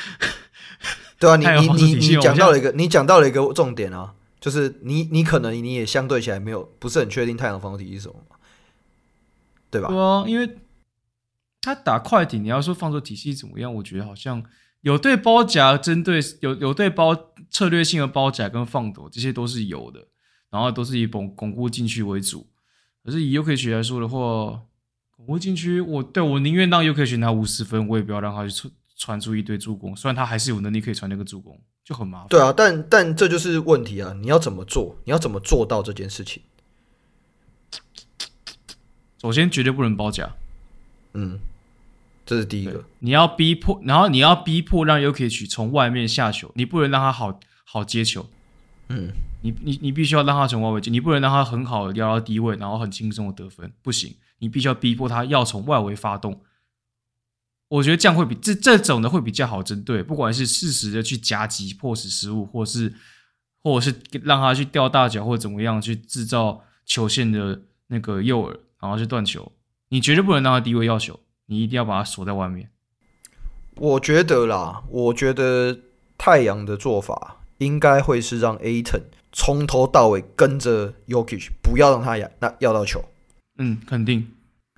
对啊，你你你你讲到了一个，你讲到了一个重点啊，就是你你可能你也相对起来没有不是很确定太阳防守体系是什么，对吧？对啊，因为他打快艇，你要说防守体系怎么样，我觉得好像。有对包夹针对有有对包策略性的包夹跟放躲，这些都是有的，然后都是以巩巩固禁区为主。可是以 Jokic 来说的话，巩固禁区，我对我宁愿让 Jokic 拿五十分，我也不要让他去传传出一堆助攻。虽然他还是有能力可以传那个助攻，就很麻烦。对啊，但但这就是问题啊！你要怎么做？你要怎么做到这件事情？首先，绝对不能包夹。嗯。这是第一个，你要逼迫，然后你要逼迫让 Jokic 从外面下球，你不能让他好好接球，嗯，你你你必须要让他从外围接，你不能让他很好的撩到低位，然后很轻松的得分，不行，你必须要逼迫他要从外围发动。我觉得这样会比这这种的会比较好针对，不管是适时的去夹击迫使失误，或是或者是让他去吊大脚或者怎么样去制造球线的那个诱饵，然后去断球，你绝对不能让他低位要球。你一定要把它锁在外面。我觉得啦，我觉得太阳的做法应该会是让 Ayton 从头到尾跟着 Yokic，不要让他要那要到球。嗯，肯定。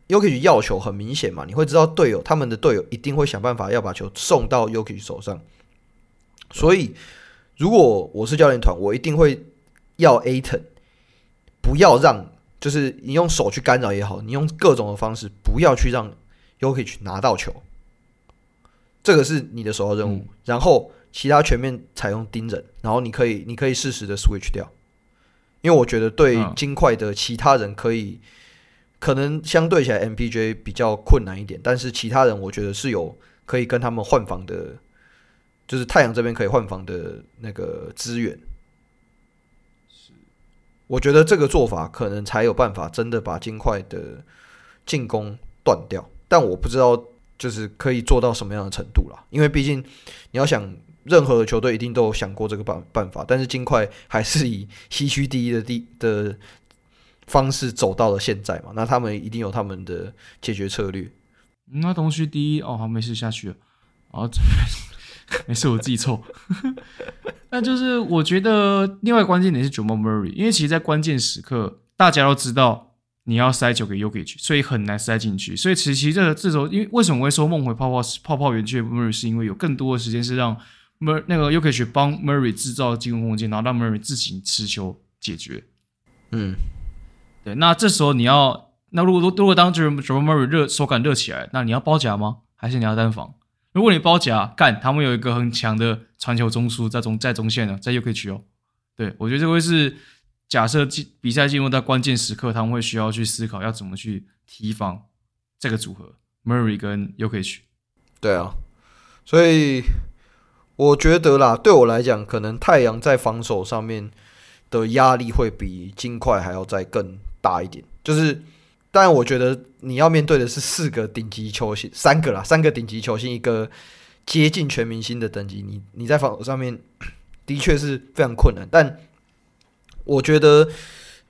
Yokic 要球很明显嘛，你会知道队友他们的队友一定会想办法要把球送到 Yokic 手上。所以，如果我是教练团，我一定会要 Ayton 不要让，就是你用手去干扰也好，你用各种的方式不要去让 Jokic 拿到球。这个是你的首要任务，嗯、然后其他全面采用盯人，然后你可以你可以适时的 switch 掉，因为我觉得对金块的其他人可以，可能相对起来 MPJ 比较困难一点，但是其他人我觉得是有可以跟他们换防的，就是太阳这边可以换防的那个资源。是，我觉得这个做法可能才有办法真的把金块的进攻断掉，但我不知道。就是可以做到什么样的程度啦？因为毕竟你要想，任何的球队一定都有想过这个办办法，但是金块还是以西区第一的第的方式走到了现在嘛。那他们一定有他们的解决策略。那东区第一哦，好，没事下去了。哦，没事，我自己凑。那就是我觉得另外关键点是 j a m a Murray，因为其实，在关键时刻，大家都知道。你要塞球给 Jokic，所以很难塞进去。所以其实这这时候，因为为什么会说梦回泡泡泡泡园区的 Murray，是因为有更多的时间是让 Mur 那个 Jokic 帮 Murray 制造进攻空间，然后让 Murray 自行持球解决。嗯，对。那这时候你要，那如果如果当 Jamal Murray 热手感热起来，那你要包夹吗？还是你要单防？如果你包夹，干他们有一个很强的传球中枢在中在中线呢，在 Jokic 哦。对，我觉得这会是。假设进比赛进入到关键时刻，他们会需要去思考要怎么去提防这个组合，Murray 跟 Jokic。对啊，所以我觉得啦，对我来讲，可能太阳在防守上面的压力会比金块还要再更大一点。就是，但我觉得你要面对的是四个顶级球星，三个啦，三个顶级球星，一个接近全明星的等级，你你在防守上面的确是非常困难，但。我觉得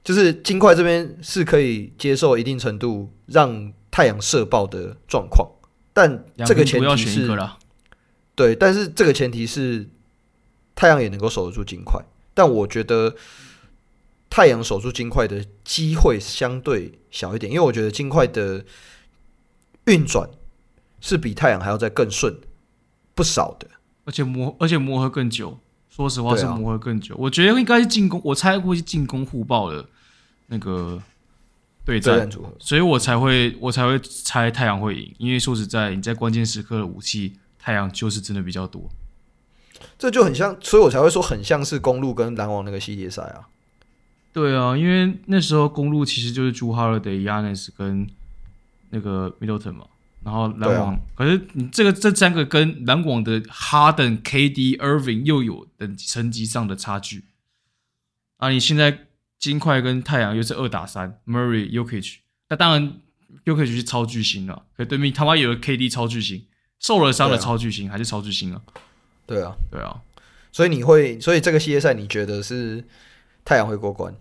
就是金块这边是可以接受一定程度让太阳射爆的状况，但这个前提是，对，但是这个前提是太阳也能够守得住金块。但我觉得太阳守住金块的机会相对小一点，因为我觉得金块的运转是比太阳还要再更顺不少的，而且磨而且磨合更久。说实话是磨合更久，啊、我觉得应该是进攻，我猜估计进攻互爆的那个对战。组合，所以我才会我才会猜太阳会赢，因为说实在，你在关键时刻的武器，太阳就是真的比较多，这就很像，所以我才会说很像是公路跟篮网那个系列赛啊。对啊，因为那时候公路其实就是 Jrue Holiday、Giannis 跟那个 Middleton 嘛。然后篮网，啊、可是你这个这三个跟篮网的哈登、KD、Irving 又有等层级上的差距啊！你现在金块跟太阳又是二打三，Murray、Jokic，那当然 Jokic 是超巨星了，可对面他妈有个 KD 超巨星，受了伤的超巨星、啊、还是超巨星啊？对啊，对啊，所以你会，所以这个系列赛你觉得是太阳会过关？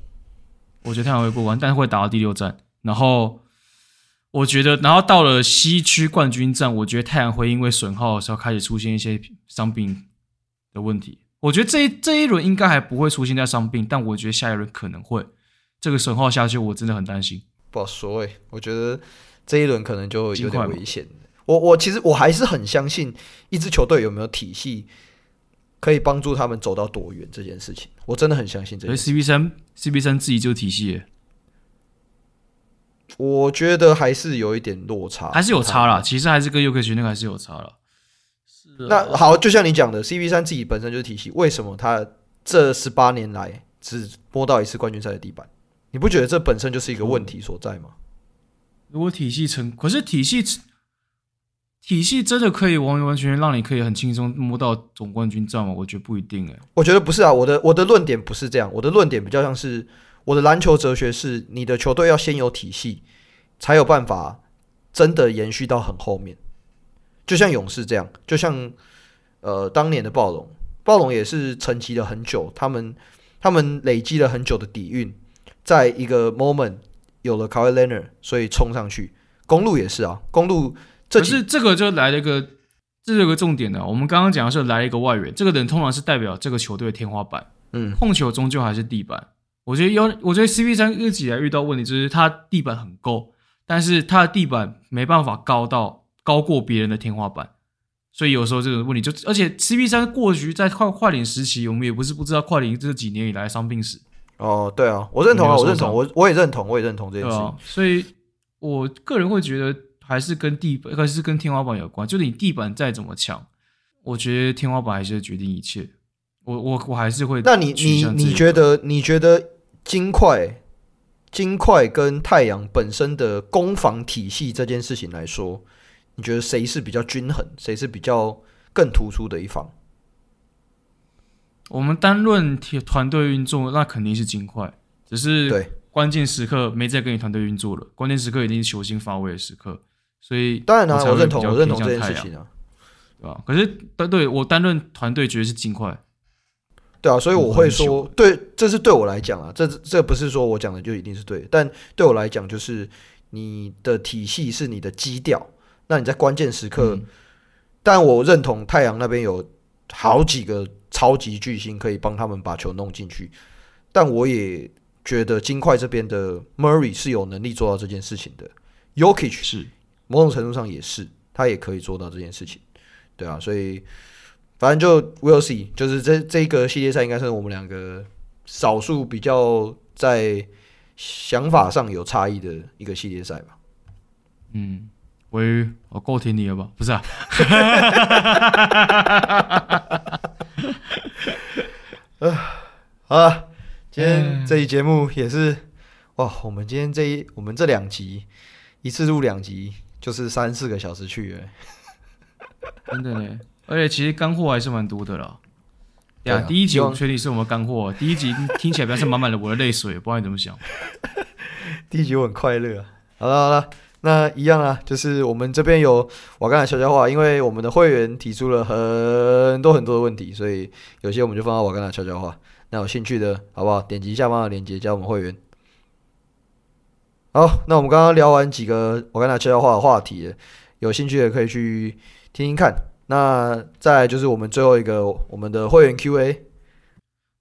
我觉得太阳会过关，但是会打到第六战，然后。我觉得，然后到了西区冠军战，我觉得太阳会因为损耗的时候开始出现一些伤病的问题。我觉得这一这一轮应该还不会出现在伤病，但我觉得下一轮可能会。这个损耗下去，我真的很担心。不好说诶，我觉得这一轮可能就有点危险。我我其实我还是很相信一支球队有没有体系可以帮助他们走到多远这件事情，我真的很相信这件事。CP 三 CB 三自己就体系。我觉得还是有一点落差，还是有差啦。其实还是跟 Jokic 那个还是有差了。是啊，那好，就像你讲的，CP 三自己本身就是体系，为什么他这十八年来只摸到一次冠军赛的地板？你不觉得这本身就是一个问题所在吗？如果体系成，可是体系体系真的可以完完全全让你可以很轻松摸到总冠军战吗？我觉得不一定诶、欸。我觉得不是啊，我的我的论点不是这样，我的论点比较像是。我的篮球哲学是，你的球队要先有体系，才有办法真的延续到很后面。就像勇士这样，就像呃当年的暴龙，暴龙也是沉寂了很久，他们他们累积了很久的底蕴，在一个 moment 有了 Kawhi Leonard，所以冲上去。公路也是啊，公路这可是这个就来了一个这是有个重点的。我们刚刚讲的是来了一个外援，这个人通常是代表这个球队的天花板。嗯，控球终究还是地板。我觉得有，我觉得 CP 三一直以来遇到问题就是他地板很够，但是他的地板没办法高到高过别人的天花板，所以有时候这个问题就，而且 CP 三过去在快快点时期，我们也不是不知道快点这几年以来伤病史。哦，对啊，我认同啊，我认同，我我也认同，我也认同这件事情。所以我个人会觉得还是跟地板，还是跟天花板有关。就是你地板再怎么强，我觉得天花板还是决定一切。我我我还是会。那你你你觉得你觉得？金块，金块跟太阳本身的攻防体系这件事情来说，你觉得谁是比较均衡，谁是比较更突出的一方？我们单论团队运作，那肯定是金块。只是对关键时刻没再跟你团队运作了，关键时刻一定是球星发威的时刻。所以当然了、啊，我认同，我认同这件事情啊，对吧？可是单对我单论团队，绝对是金块。对啊，所以我会说，对，这是对我来讲啊，这这不是说我讲的就一定是对，但对我来讲，就是你的体系是你的基调，那你在关键时刻，嗯、但我认同太阳那边有好几个超级巨星可以帮他们把球弄进去，但我也觉得金块这边的 Murray 是有能力做到这件事情的，Yokich 是。某种程度上也是，他也可以做到这件事情，对啊，所以。反正就 we'll see，就是这这一个系列赛应该是我们两个少数比较在想法上有差异的一个系列赛吧。嗯，喂，我够听你了吧？不是啊。好 了，今天这一节目也是哇，我们今天这一我们这两集一次录两集，就是三四个小时去了，真的呢。而且其实干货还是蛮多的啦。呀、啊，第一集我确定是我们干货。第一集听起来比较是满满的我的泪水，不知道你怎么想。第一集我很快乐。好了好了，那一样啊，就是我们这边有瓦甘达悄悄话，因为我们的会员提出了很多很多的问题，所以有些我们就放到瓦甘达悄悄话。那有兴趣的好不好？点击下方的链接加我们会员。好，那我们刚刚聊完几个瓦甘达悄悄话的话题，有兴趣的可以去听听看。那再来就是我们最后一个我们的会员 Q&A。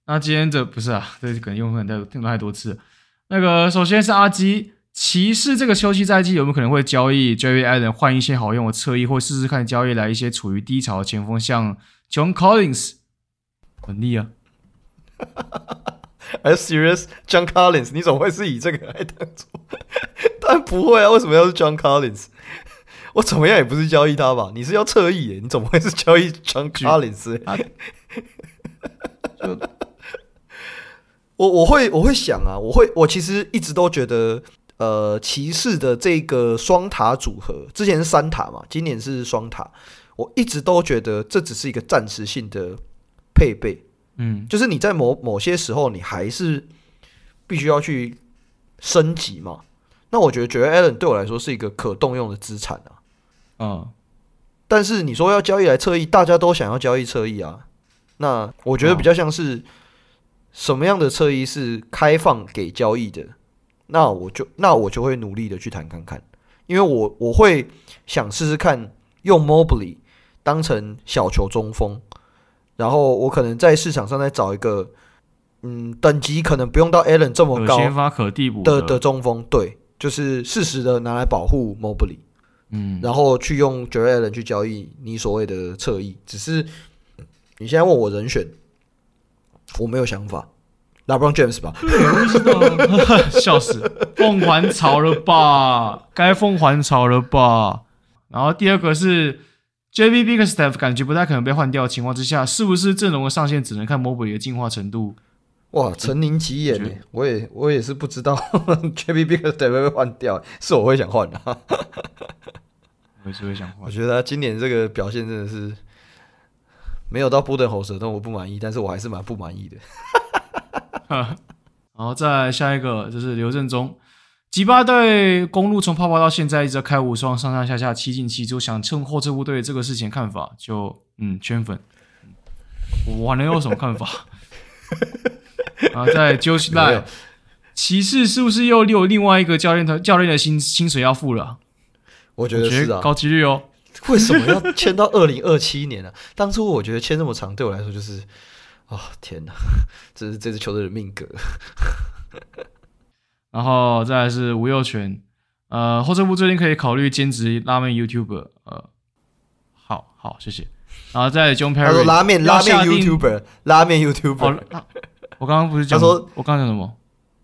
那今天这不是啊，这可能用很多听太多次。那个首先是阿基，骑士这个休季赛季有没有可能会交易 Jarrett Allen 换一些好用的侧翼，或试试看交易来一些处于低潮的前锋，像 John Collins。很腻啊。Are you serious? John Collins？你怎么会是以这个来当做？当然不会啊，为什么要是 John Collins？我怎么样也不是交易他吧？你是要侧翼耶？你怎么会是交易 John Collins？我我会我会想啊，我会我其实一直都觉得，呃，骑士的这个双塔组合，之前是三塔嘛，今年是双塔，我一直都觉得这只是一个暂时性的配备，嗯，就是你在某某些时候，你还是必须要去升级嘛。那我觉得 Jarrett Allen 对我来说是一个可动用的资产啊。嗯，但是你说要交易来侧翼，大家都想要交易侧翼啊。那我觉得比较像是什么样的侧翼是开放给交易的，那我就那我就会努力的去谈看看，因为我我会想试试看用 Mobley 当成小球中锋，然后我可能在市场上再找一个，嗯，等级可能不用到 Allen 这么高，先发可替补的。的中锋，对，就是适时的拿来保护 Mobley。嗯，然后去用 Jarrett Allen 去交易你所谓的侧翼，只是你现在问我人选，我没有想法，LeBron James 吧？笑死，凤还巢了吧？该凤还巢了吧？然后第二个是 JB Biggerstaff 感觉不太可能被换掉的情况之下，是不是阵容的上限只能看 Mobley 的进化程度？哇，陈宁奇眼呢？我也我也是不知道 JB Biggerstaff 会被换掉，是我会想换的。我也是会想换。我觉得他今年这个表现真的是没有到波登喉舌，但我不满意，但是我还是蛮不满意的。然后再下一个就是刘振中，吉巴队公路从泡泡到现在一直在开无双，上上下下七进七出，想趁后撤部队这个事情看法就嗯圈粉，我还能有什么看法？然后再 Josh Lai，骑士是不是又有另外一个教练的教练的薪薪水要付了？我觉得是啊，高几率哦。为什么要签到二零二七年呢、啊？当初我觉得签这么长，对我来说就是，啊、哦，天哪，这是这支球队的命格。然后再来是吴又全，呃，后撤部最近可以考虑兼职拉面 YouTuber，呃，好好谢谢。然后再来 John Perry，拉面拉面 YouTuber，拉面 YouTuber。哦、我刚刚不是讲，他说我刚刚讲什么？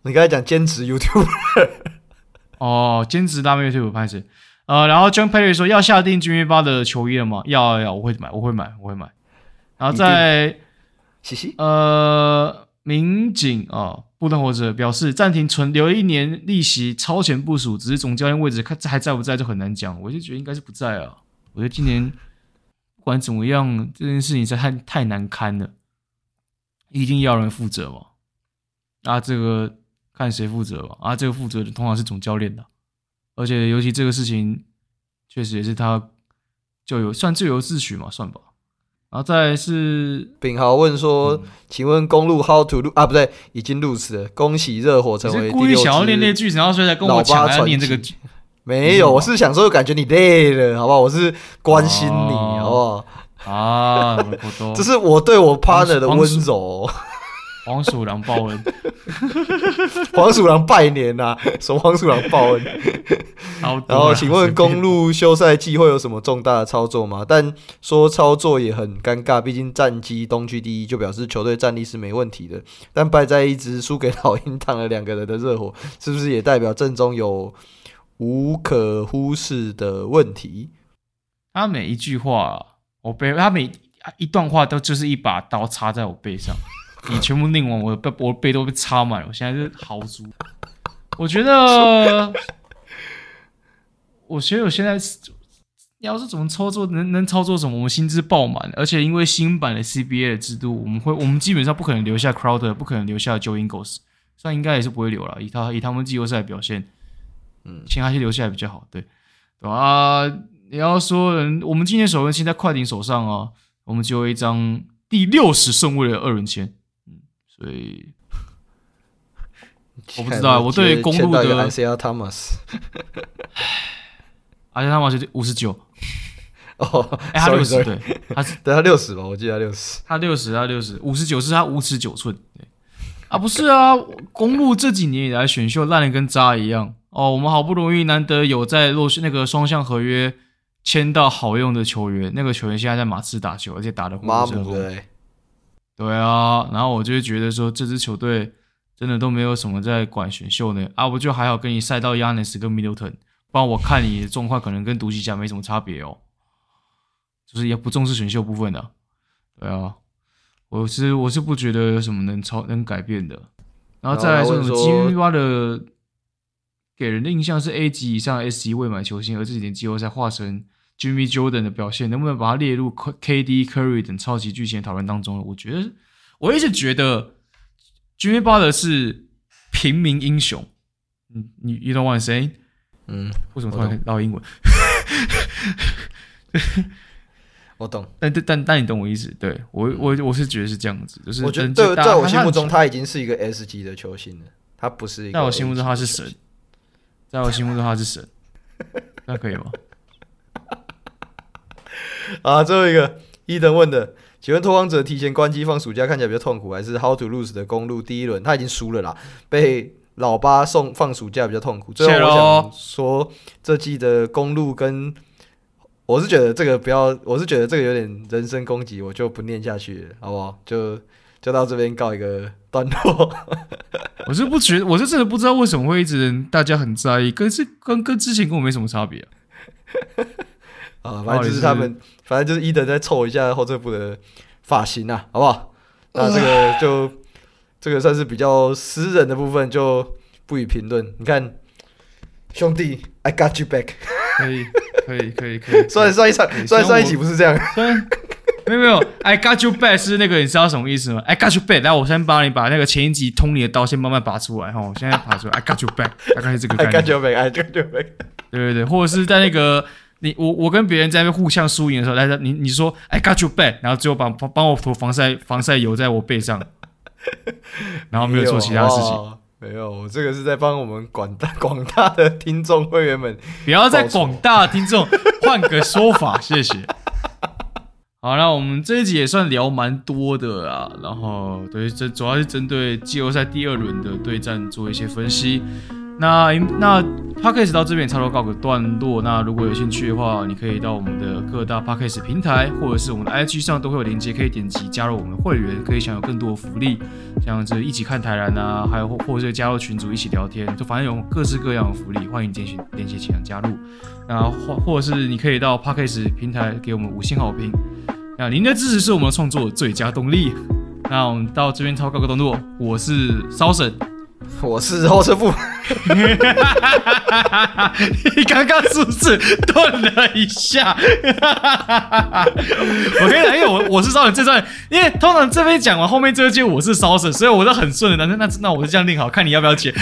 你刚才讲兼职 YouTuber。哦，兼职拉面 YouTuber 拍摄。呃，然后 John Perry 说要下定 Jimmy Butler 的球衣了吗？要要要，我会买，我会买，我会买。然后在，嘻嘻，呃，民警啊，布登活着表示暂停存留一年利息超前部署，只是总教练位置看还在不在就很难讲。我就觉得应该是不在啊。我觉得今年不管怎么样，这件事情实在太太难堪了，一定要人负责嘛。啊，这个看谁负责吧。啊，这个负责的通常是总教练的。而且，尤其这个事情，确实也是他就有算咎由自取嘛，算吧。然后再来是炳豪问说：“嗯、请问公路 how to lose 啊？不对，已经 lose 了。恭喜热火成为第六支。”故意想要练那句，然后所以才跟我抢来念这个句。没有，我是想说，感觉你累了，好不好？我是关心你，哦、好不好？啊，这是我对我 partner 的温柔。黄鼠狼报恩，黄鼠狼拜年呐、啊！说黄鼠狼报恩。然后，请问公路休赛季会有什么重大的操作吗？但说操作也很尴尬，毕竟战绩东区第一，就表示球队战力是没问题的。但败在一支输给老鹰躺了两个人的热火，是不是也代表阵中有无可忽视的问题？他每一句话，我背他每一段话都就是一把刀插在我背上。你全部念完，我背我背都被插满了。我现在是豪猪。我觉得，我觉得我现在你要是怎么操作，能能操作什么？我们薪资爆满，而且因为新版的 CBA 的制度，我们会我们基本上不可能留下 Crowder，不可能留下 Joe Ingles，虽然应该也是不会留了。以他以他们季后赛的表现，嗯，先还是留下来比较好，对对吧？啊，你要说人，我们今年首轮签在快艇手上啊，我们就有一张第六十顺位的二轮签。嗯所以 我不知道，我对公路的 Isaiah Thomas，而且他是五十九。哦，哎，他六十对，他是对他六十吧，我记得他六十，他六十，他六十，五十九是他五尺九寸，对。啊，不是啊，公路这几年以来选秀烂的跟渣一样。哦，我们好不容易难得有在落那个双向合约签到好用的球员，那个球员现在在马刺打球，而且打的火热。对。对啊，然后我就会觉得说，这支球队真的都没有什么在管选秀呢啊，我就还好跟你赛到 Giannis 跟 Middleton，不然我看你的状况可能跟独行侠没什么差别哦，就是也不重视选秀部分的，对啊，我是我是不觉得有什么能超能改变的，然后再来说什么 Jimmy Butler 给人的印象是 A 级以上 S 级未满球星，而这几年季后赛化身。Jimmy Jordan 的表现能不能把它列入 KD、Curry 等超级巨星的讨论当中呢？我觉得，我一直觉得 Jimmy Butler 是平民英雄。嗯，你 You know what I'm saying？嗯，为什么突然唠英文？我懂，但但但你懂我意思？对我我我是觉得是这样子，就是我觉得在在我心目中他已经是一个 S 级的球星了，他不是一个。在我心目中他是神，在我心目中他是神，那可以吗？啊，最后一个伊登问的，请问拓荒者提前关机放暑假看起来比较痛苦，还是 How to Lose 的公路第一轮他已经输了啦，被老八送放暑假比较痛苦。最后我想说，这季的公路跟我是觉得这个不要，我是觉得这个有点人身攻击，我就不念下去了，好不好？就就到这边告一个段落。我是不觉得，我是真的不知道为什么会一直大家很在意，跟是跟跟之前跟我没什么差别啊。啊，反正就是他们，反正就是伊等在凑一下后撤步的发型啊，好不好？那这个就这个算是比较私人的部分，就不予评论。你看，兄弟，I got you back，可以，可以，可以，可以。虽然上一场，虽然上一集不是这样，没有没有，I got you back 是那个，你知道什么意思吗？I got you back，来，我先帮你把那个前一集通你的刀先慢慢拔出来哈，我现在拔出来，I got you back，大概是这个概念。I got you back，I got you back，对对对，或者是在那个。你我我跟别人在那边互相输赢的时候，来，你你说 I got you back，然后最后帮帮帮我涂防晒防晒油在我背上，然后没有做其他事情。没有，没有，我这个是在帮我们广大广大的听众会员们。不要在广大听众换个说法，谢谢。好，那我们这一集也算聊蛮多的啊，然后对，这主要是针对季后赛第二轮的对战做一些分析。那那 Podcast 到这边差不多告个段落。那如果有兴趣的话，你可以到我们的各大 Podcast 平台，或者是我们的 IG 上都会有链接，可以点击加入我们的会员，可以享有更多福利，像这一起看台篮啊，还有或者是加入群组一起聊天，就反正有各式各样的福利，欢迎点击链接前加入。那或或者是你可以到 Podcast 平台给我们五星好评。那您的支持是我们创作最佳动力。那我们到这边超告个段落，我是骚神。我是后撤步，你刚刚是不是顿了一下？我跟你讲，因为我我是骚神这段，因为通常这边讲完后面这句我是骚神，所以我都很顺的。那那那我就这样定好，看你要不要剪。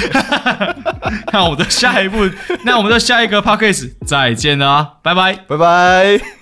那我的下一步，那我们的下一个 podcast 再见了啊，拜拜，拜拜。